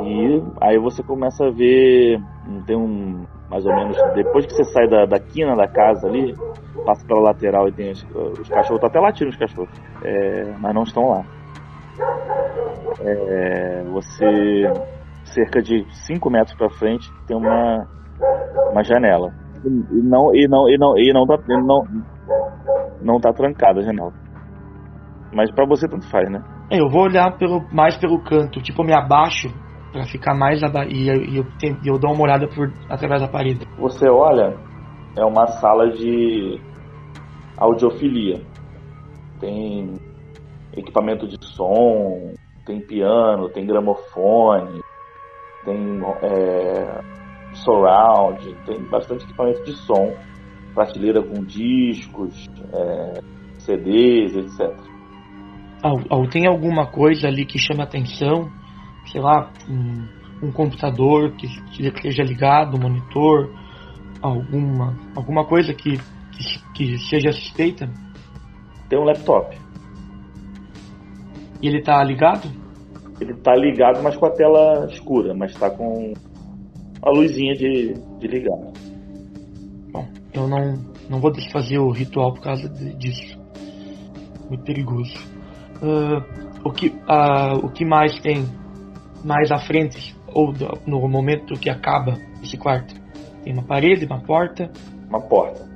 E aí você começa a ver. Tem um. Mais ou menos. Depois que você sai da, da quina da casa ali, passa pela lateral e tem os, os cachorros. Tá até latindo os cachorros. É, mas não estão lá. É, você. Cerca de 5 metros pra frente tem uma. Uma janela. E não, e não, e não, e não, tá, não, não tá trancada a janela. Mas pra você tanto faz, né? É, eu vou olhar pelo, mais pelo canto, tipo, eu me abaixo pra ficar mais aba e, eu- eu, tem- eu dou uma olhada por através da parede. Você olha, é uma sala de audiofilia. Tem equipamento de som, tem piano, tem gramofone, tem é, surround, tem bastante equipamento de som, prateleira com discos, é, CDs, etc. Tem alguma coisa ali que chama atenção? Sei lá, um, um computador que, esteja ligado, um monitor, alguma, alguma coisa que, que, que seja suspeita? Tem um laptop. E ele tá ligado? Ele tá ligado, mas com a tela escura, mas tá com a luzinha de, de ligar. Eu não, não vou desfazer o ritual por causa de- disso. Muito perigoso. Ah, o, que, ah, o que mais tem mais à frente, ou do- no momento que acaba esse quarto? Tem uma parede, uma porta. Uma porta.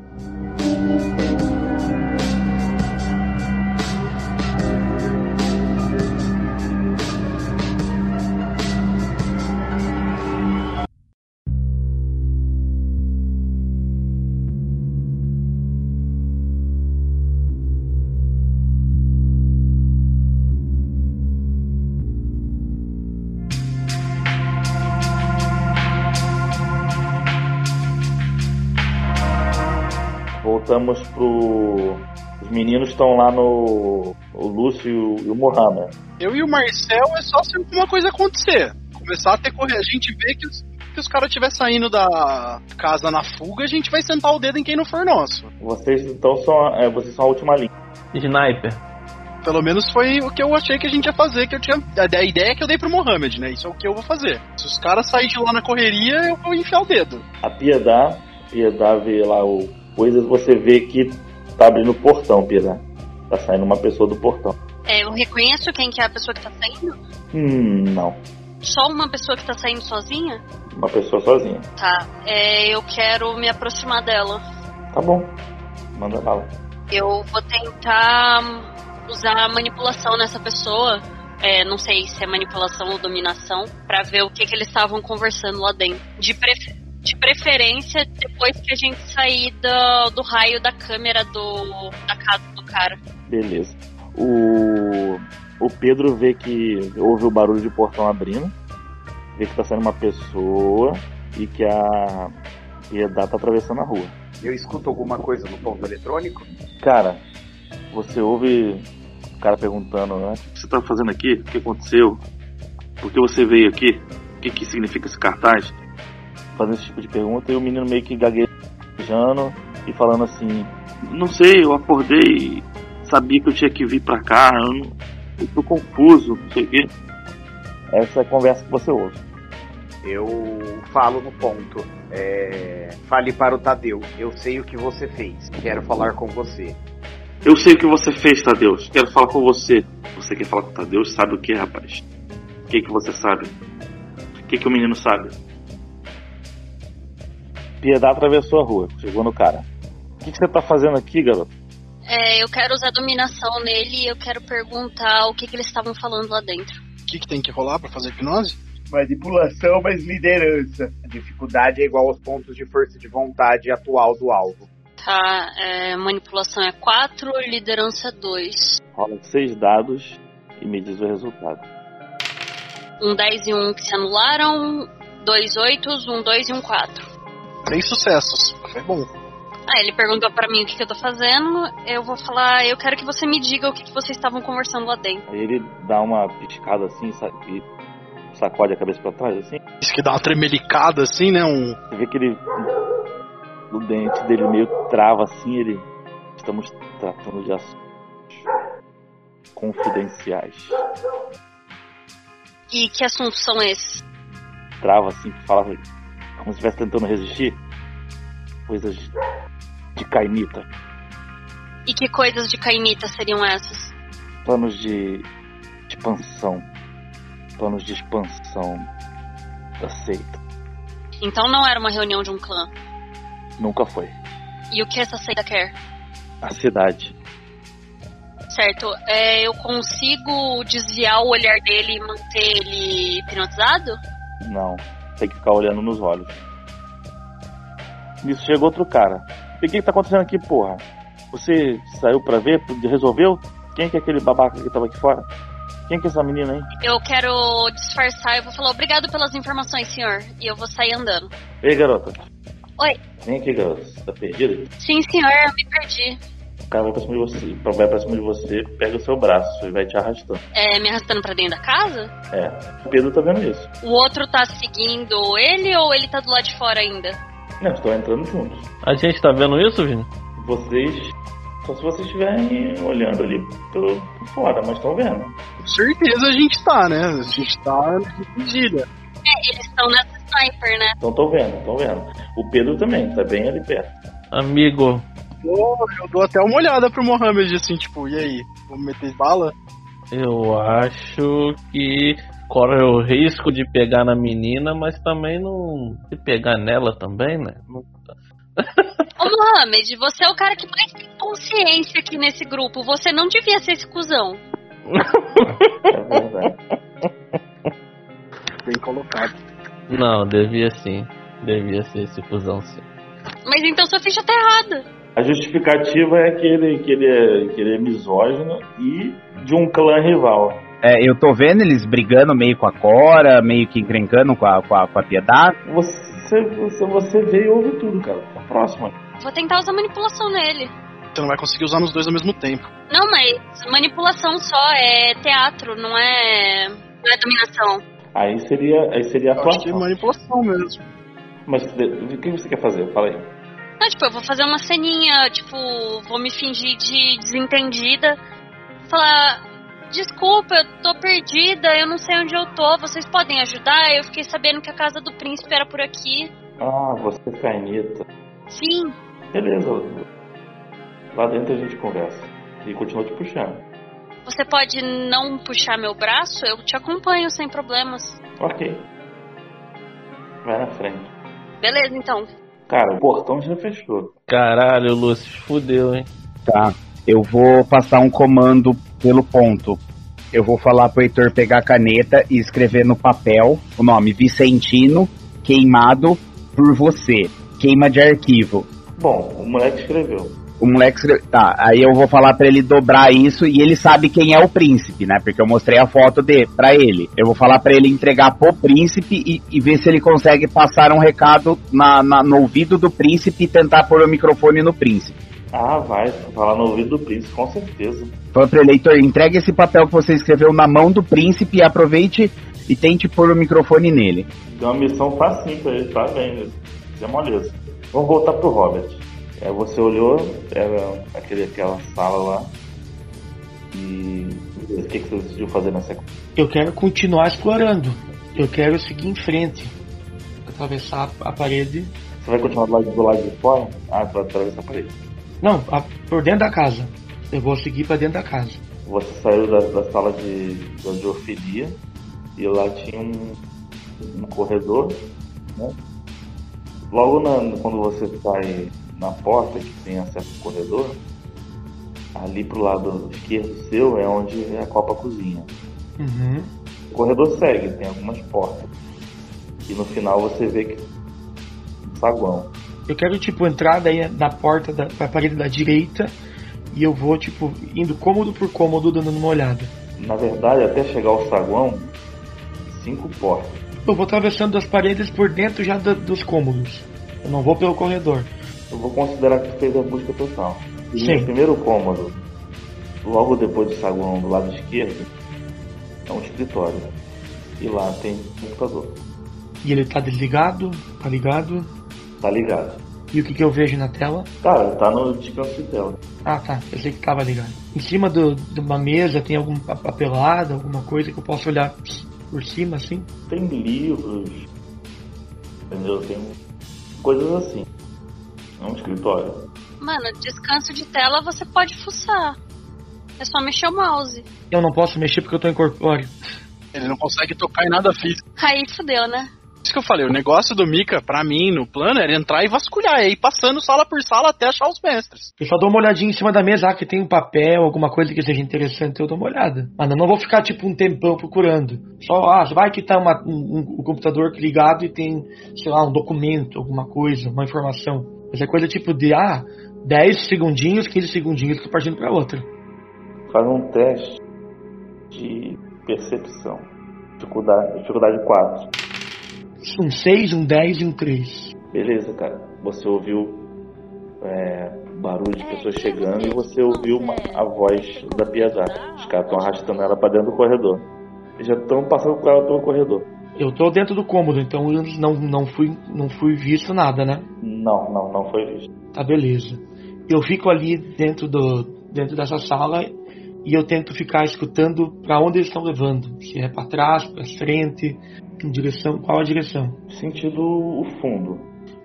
Voltamos pro. Os meninos estão lá no. O Lúcio e o, Mohamed. Eu e o Marcel é só se alguma coisa acontecer. Começar a ter correr. A gente vê que os, que os caras estiver saindo da casa na fuga, a gente vai sentar o dedo em quem não for nosso. Vocês então são, é, vocês são a última linha. Sniper. Pelo menos foi o que eu achei que a gente ia fazer, que eu tinha. A, a ideia que eu dei pro Mohamed, né? Isso é o que eu vou fazer. Se os caras saírem de lá na correria, eu vou enfiar o dedo. A Piedade, Piedade vê lá o coisas, você vê que tá abrindo o portão, Piedade. Tá saindo uma pessoa do portão. É, eu reconheço quem que é a pessoa que tá saindo? Hum, não. Só uma pessoa que tá saindo sozinha? Uma pessoa sozinha. Tá, é, eu quero me aproximar dela. Tá bom. Manda bala. Eu vou tentar usar manipulação nessa pessoa. É, não sei se é manipulação ou dominação, pra ver o que, que eles estavam conversando lá dentro. De, pref- de preferência, depois que a gente sair do, do raio da câmera do, da casa do cara. Beleza. O, o Pedro vê que ouve o barulho de portão abrindo, vê que tá saindo uma pessoa e que a Piedade tá atravessando a rua. Eu escuto alguma coisa no ponto eletrônico? Cara, você ouve o cara perguntando, né? O que você tá fazendo aqui? O que aconteceu? Por que você veio aqui? O que, que significa esse cartaz? Fazendo esse tipo de pergunta e o menino meio que gaguejando e falando assim: Não sei, eu acordei, sabia que eu tinha que vir pra cá, eu, não, eu tô confuso, não sei o quê. Essa é a conversa que você ouve. Eu falo no ponto. É, Fale para o Tadeu. Eu sei o que você fez. Quero falar com você. Eu sei o que você fez, Tadeus. Quero falar com você. Você quer falar com o Tadeus? Sabe o que, rapaz? O que, que você sabe? O que, que o menino sabe? Piedade atravessou a rua, chegou no cara. O que, que você tá fazendo aqui, garoto? É, eu quero usar dominação nele e eu quero perguntar o que, que eles estavam falando lá dentro. O que, que tem que rolar pra fazer hipnose? Manipulação, mas liderança. A dificuldade é igual aos pontos de força de vontade atual do alvo. Tá, é, manipulação é 4, liderança é 2. Rola seis dados e me diz o resultado. Um 10 e um que se anularam, dois 8, um 2 e um 4. Três sucessos. Foi bom. Ah, ele perguntou pra mim o que, que eu tô fazendo, eu vou falar, eu quero que você me diga o que, que vocês estavam conversando lá dentro. Aí ele dá uma piscada assim e sacode a cabeça pra trás, assim. Isso que dá uma tremelicada assim, né? Um. Você vê que ele. O dente dele meio trava assim, ele. Estamos tratando de assuntos confidenciais. E que assuntos são esses? Trava assim, fala como se estivesse tentando resistir. Coisas de caimita. E que coisas de caimita seriam essas? Planos de expansão. Planos de expansão da seita. Então não era uma reunião de um clã. Nunca foi. E o que essa seita quer? A cidade. certo. É, eu consigo desviar o olhar dele e manter ele hipnotizado? Não, tem que ficar olhando nos olhos. Nisso chegou outro cara. E o que, que tá acontecendo aqui, porra? Você saiu pra ver? Resolveu? Quem que é aquele babaca que tava aqui fora? Quem que é essa menina aí? Eu quero disfarçar, eu vou falar obrigado pelas informações, senhor. E eu vou sair andando. Ei, garota. Oi. Vem aqui, garota. Tá perdida? Sim, senhor, eu me perdi. O cara vai pra cima de você. Vai pra cima de você, pega o seu braço e vai te arrastando. É, me arrastando pra dentro da casa? É. O Pedro tá vendo isso. O outro tá seguindo ele ou ele tá do lado de fora ainda? Não, estão entrando juntos. A gente tá vendo isso, Vini? Vocês. Só se vocês estiverem olhando ali por fora, mas estão vendo. Com certeza a gente tá, né? A gente tá de vigília. É, eles estão nessa sniper, né? Então estão vendo, estão vendo. O Pedro também, tá bem ali perto. Amigo, Eu, eu dou até uma olhada pro Mohamed assim, tipo, e aí? Vamos meter bala? eu acho que corre o risco de pegar na menina, mas também não. de pegar nela também, né? Não- (laughs) Ô Mohamed, você é o cara que mais tem consciência aqui nesse grupo. Você não devia ser esse cuzão. É (laughs) verdade. Bem colocado. Não, devia sim. Devia ser esse fusão sim. Mas então sua ficha tá errada. A justificativa é que ele, que, ele é, que ele é misógino e de um clã rival. É, eu tô vendo eles brigando meio com a Cora, meio que encrencando com a, com a, com a Piedade. Você, você, você vê e ouve tudo, cara. Tá próximo. Vou tentar usar manipulação nele. Você não vai conseguir usar nos dois ao mesmo tempo. Não, mas manipulação só é teatro, não é. não é dominação. Aí seria, aí seria Eu acho que é atuação. manipulação mesmo. Mas o que você quer fazer? Fala aí. Não, tipo, eu vou fazer uma ceninha, tipo, vou me fingir de desentendida. Falar, desculpa, eu tô perdida, eu não sei onde eu tô, vocês podem ajudar? Eu fiquei sabendo que a casa do príncipe era por aqui. Ah, você é caneta. Sim, Beleza. Lá dentro a gente conversa. E continua te puxando. você pode não puxar meu braço? Eu te acompanho sem problemas. Ok. Vai na frente. Beleza, então. Cara, o portão já fechou. Caralho, Lúcio, fudeu, hein? Tá. Eu vou passar um comando pelo ponto. Eu vou falar pro Heitor pegar a caneta e escrever no papel o nome Vicentino queimado por você. Queima de arquivo. Bom, o moleque escreveu. O moleque escreve... Tá, aí eu vou falar pra ele dobrar isso e ele sabe quem é o príncipe, né? Porque eu mostrei a foto de para ele. Eu vou falar pra ele entregar pro príncipe e, e ver se ele consegue passar um recado na, na- no ouvido do príncipe e tentar pôr o microfone no príncipe. Ah, vai. Falar no ouvido do príncipe, com certeza. Fala pro eleitor, entregue esse papel que você escreveu na mão do príncipe e aproveite e tente pôr o microfone nele. Deu uma missão facinho pra ele, tá bem. Isso é moleza. Vamos voltar pro Robert. É, você olhou, era aquele, aquela sala lá. E o que, que você decidiu fazer na sequência? Eu quero continuar explorando. Eu quero seguir em frente. Atravessar a parede. Você vai continuar do lado, do lado de fora? Ah, você vai atravessar a parede. Não, a- por dentro da casa. Eu vou seguir pra dentro da casa. Você saiu da, da sala de, da zoofilia e lá tinha um, um corredor, né? Logo na- quando você sai na porta que tem acesso ao corredor, ali pro lado esquerdo seu é onde é a Copa Cozinha. Uhum. O corredor segue, tem algumas portas. E no final você vê que um saguão. Eu quero, tipo, entrar daí na porta da pra parede da direita e eu vou, tipo, indo cômodo por cômodo, dando uma olhada. Na verdade, até chegar ao saguão, cinco portas. Eu vou atravessando as paredes por dentro já da- dos cômodos. Eu não vou pelo corredor. Eu vou considerar que fez a busca total. E Sim. no primeiro cômodo, logo depois do saguão do lado esquerdo, é um escritório. E lá tem um computador. E ele tá desligado, tá ligado. Tá ligado? E o que, que eu vejo na tela? Cara, tá no descanso de tela. Ah, tá. Eu sei que tava ligado. Em cima do, de uma mesa tem alguma papelada, alguma coisa que eu posso olhar por cima, assim? Tem livros, entendeu? Tem coisas assim. É um escritório. Mano, descanso de tela você pode fuçar. É só mexer o mouse. Eu não posso mexer porque eu tô incorpóreo. Ele não consegue tocar em nada físico. Aí fudeu, né? isso que eu falei. O negócio do Mika, pra mim, no plano, era entrar e vasculhar, e ir passando sala por sala até achar os mestres. Eu só dou uma olhadinha em cima da mesa, ah, que tem um papel, alguma coisa que seja interessante, eu dou uma olhada. Mas eu não vou ficar, tipo, um tempão procurando. Só, ah, vai que tá uma, um, um- o computador ligado e tem, sei lá, um documento, alguma coisa, uma informação. Mas é coisa tipo de, ah, 10 segundinhos, 15 segundinhos, tô partindo pra outra. Faz um teste de percepção. Dificuldade, dificuldade 4. Um 6, um 10 e um 3. Beleza, cara. Você ouviu é, barulho de pessoas chegando e você ouviu uma- a voz da Piedade. Os caras estão arrastando ela pra dentro do corredor. Eles já estão passando com ela pelo corredor. Eu tô dentro do cômodo, então eu não, não, fui, não fui visto nada, né? Não, não, não foi visto. Tá, beleza. Eu fico ali dentro, do, dentro dessa sala e eu tento ficar escutando pra onde eles estão levando. Se é pra trás, pra frente, em direção. Qual a direção? Sentido o fundo.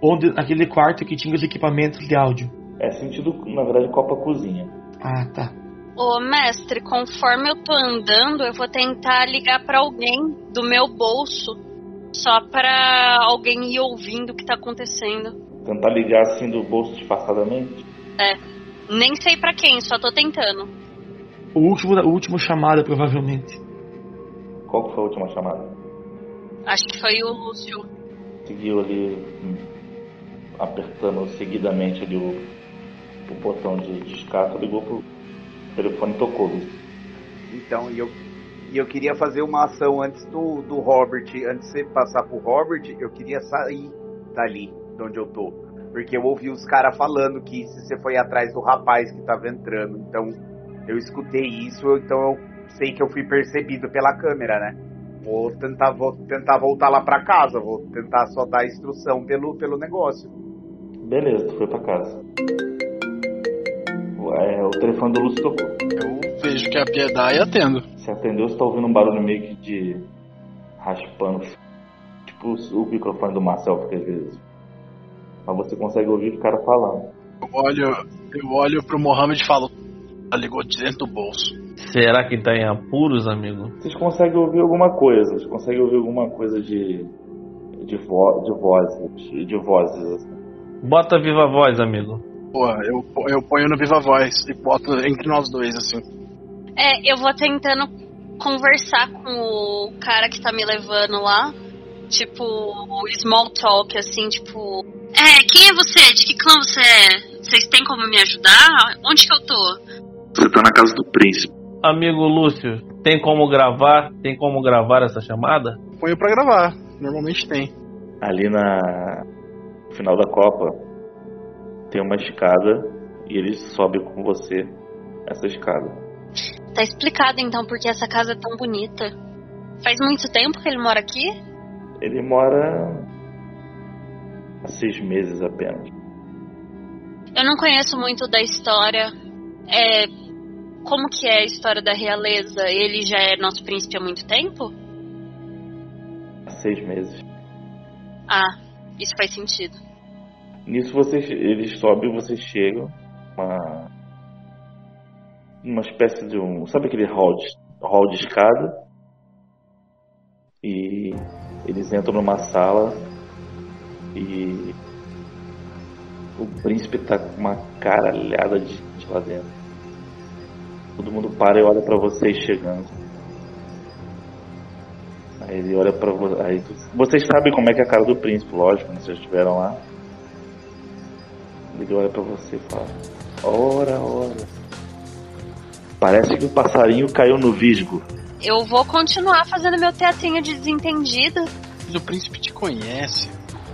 Onde, naquele quarto que tinha os equipamentos de áudio. É sentido, na verdade, copa cozinha. Ah, tá. Ô, mestre, conforme eu tô andando, eu vou tentar ligar pra alguém do meu bolso. Só pra alguém ir ouvindo o que tá acontecendo. Tentar ligar assim do bolso disfarçadamente. É. Nem sei pra quem, só tô tentando. O último, o último chamada, provavelmente. Qual que foi a última chamada? Acho que foi o Lúcio. Seguiu ali, hum, apertando seguidamente ali o, o botão de descarga, ligou pro telefone tocou. Então, e eu, e eu queria fazer uma ação antes do, do Robert, antes de você passar pro Robert, eu queria sair dali, de onde eu tô. Porque eu ouvi os caras falando que se você foi atrás do rapaz que tava entrando. Então, eu escutei isso, então eu sei que eu fui percebido pela câmera, né? Vou tentar, vou tentar voltar lá pra casa, vou tentar só dar instrução pelo, pelo negócio. Beleza, tu foi pra casa. É, o telefone do Lúcio tocou. Eu vejo que é a Piedade atendo. Você atendeu, você tá ouvindo um barulho meio que de raspando. Tipo o microfone do Marcel, porque às vezes. Mas você consegue ouvir o cara falando. Eu olho, eu olho pro Mohamed e falo, "Ah, ligou de dentro do bolso. Será que tá em apuros, amigo? Vocês conseguem ouvir alguma coisa, vocês conseguem ouvir alguma coisa de. de, vo, de vozes. De, de vozes, assim. Bota viva voz, amigo. Pô, eu, eu ponho no Viva Voz e boto entre nós dois, assim. É, eu vou tentando conversar com o cara que tá me levando lá. Tipo, small talk, assim, tipo. É, quem é você? De que clã você é? Vocês têm como me ajudar? Onde que eu tô? Você tá na casa do príncipe. Amigo Lúcio, tem como gravar? Tem como gravar essa chamada? Ponho pra gravar, normalmente tem. Ali na. no final da Copa tem uma escada e ele sobe com você essa escada. Tá explicado então porque essa casa é tão bonita. Faz muito tempo que ele mora aqui? Ele mora há seis meses apenas. Eu não conheço muito da história. É. Como que é a história da realeza? Ele já é nosso príncipe há muito tempo? Há seis meses. Ah, isso faz sentido. Nisso você, ele sobe e vocês chegam uma uma espécie de um, sabe aquele hall de, hall de escada? E eles entram numa sala e o príncipe tá com uma caralhada de gente lá dentro. Todo mundo para e olha pra vocês chegando. Aí ele olha pra vocês. Vocês sabem como é que é a cara do príncipe, lógico, né? Vocês estiveram lá. Ele olha pra você e fala: Ora, ora. Parece que o passarinho caiu no visgo. Eu vou continuar fazendo meu teatrinho de desentendida. Mas o príncipe te conhece.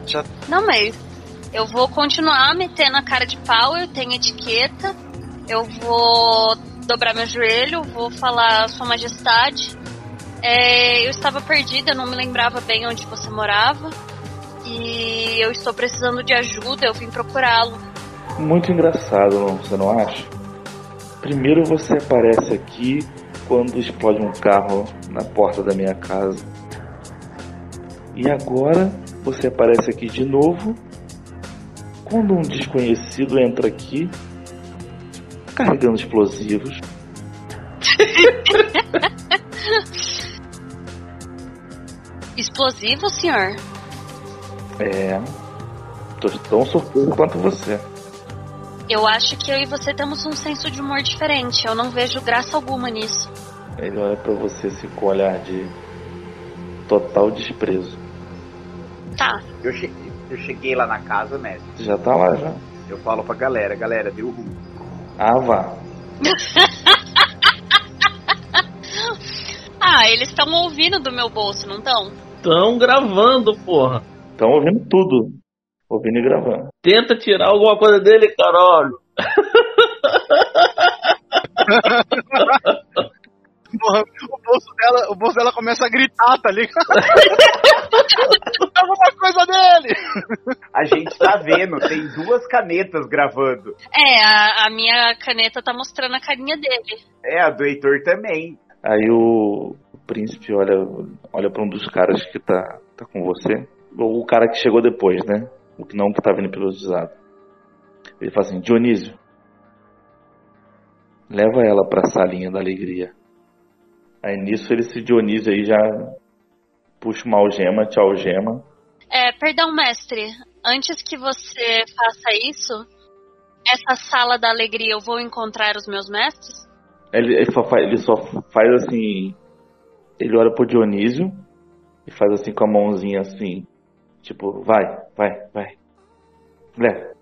Já Não, mas eu vou continuar metendo a cara de pau, eu tenho etiqueta. Eu vou dobrar meu joelho, vou falar Sua Majestade. É, eu estava perdida, eu não me lembrava bem onde você morava. E eu estou precisando de ajuda, eu vim procurá-lo. Muito engraçado, não- você não acha? Primeiro você aparece aqui quando explode um carro na porta da minha casa. E agora você aparece aqui de novo quando um desconhecido entra aqui carregando explosivos. (laughs) Explosivo, senhor? É. Tô tão surpreso quanto você. Eu acho que eu e você temos um senso de humor diferente. Eu não vejo graça alguma nisso. Ele olha pra você assim com um olhar de total desprezo. Tá. Eu, che- eu cheguei lá na casa, mestre. Você já tá lá já. Eu falo pra galera, galera, deu ruim. Ah, vá. (laughs) ah, eles estão ouvindo do meu bolso, não estão? Tão gravando, porra. Estão ouvindo tudo. Ouvindo e gravando. Tenta tirar alguma coisa dele, caralho. Porra, o bolso dela, o bolso dela começa a gritar, tá ligado? (laughs) Alguma coisa dele! A gente tá vendo, tem duas canetas gravando. É, a, a minha caneta tá mostrando a carinha dele. É, a do Heitor também. Aí o, o príncipe olha, olha para um dos caras que tá, tá com você. Ou o cara que chegou depois, né? O que não que tá vindo usado. Ele fala assim, Dionísio, leva ela pra salinha da alegria. Aí nisso ele esse Dionísio aí já puxa uma algema, te algema. É, perdão, mestre. Antes que você faça isso, essa sala da alegria eu vou encontrar os meus mestres? Ele, ele, só faz, ele só faz assim. Ele olha pro Dionísio e faz assim com a mãozinha assim. Tipo, vai, vai, vai. Leva.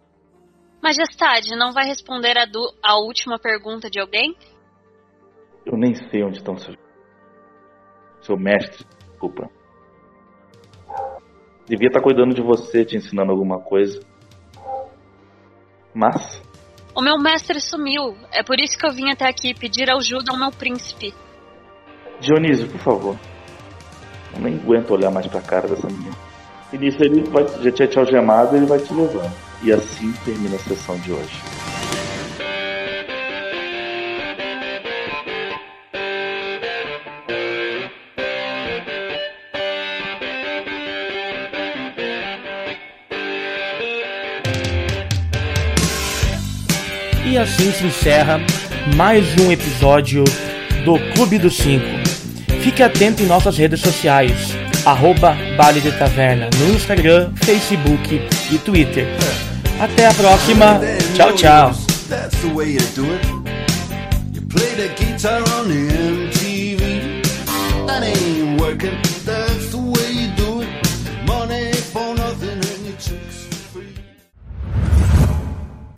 Majestade, não vai responder a, du- a última pergunta de alguém? Eu nem sei onde estão seus. Seu mestre, desculpa. Devia estar cuidando de você, te ensinando alguma coisa. Mas, O meu mestre sumiu. É por isso que eu vim até aqui pedir ajuda ao meu príncipe. Dionísio, por favor. Eu nem aguento olhar mais pra cara dessa menina. E nisso ele vai, já tinha te algemado ele vai te levando. E assim termina a sessão de hoje. E assim se encerra mais um episódio do Clube dos Cinco. Fique atento em nossas redes sociais, arroba Baile de Taverna, no Instagram, Facebook e Twitter. Até a próxima. Tchau, tchau.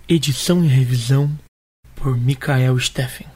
Edição e revisão por Mikael Steffen.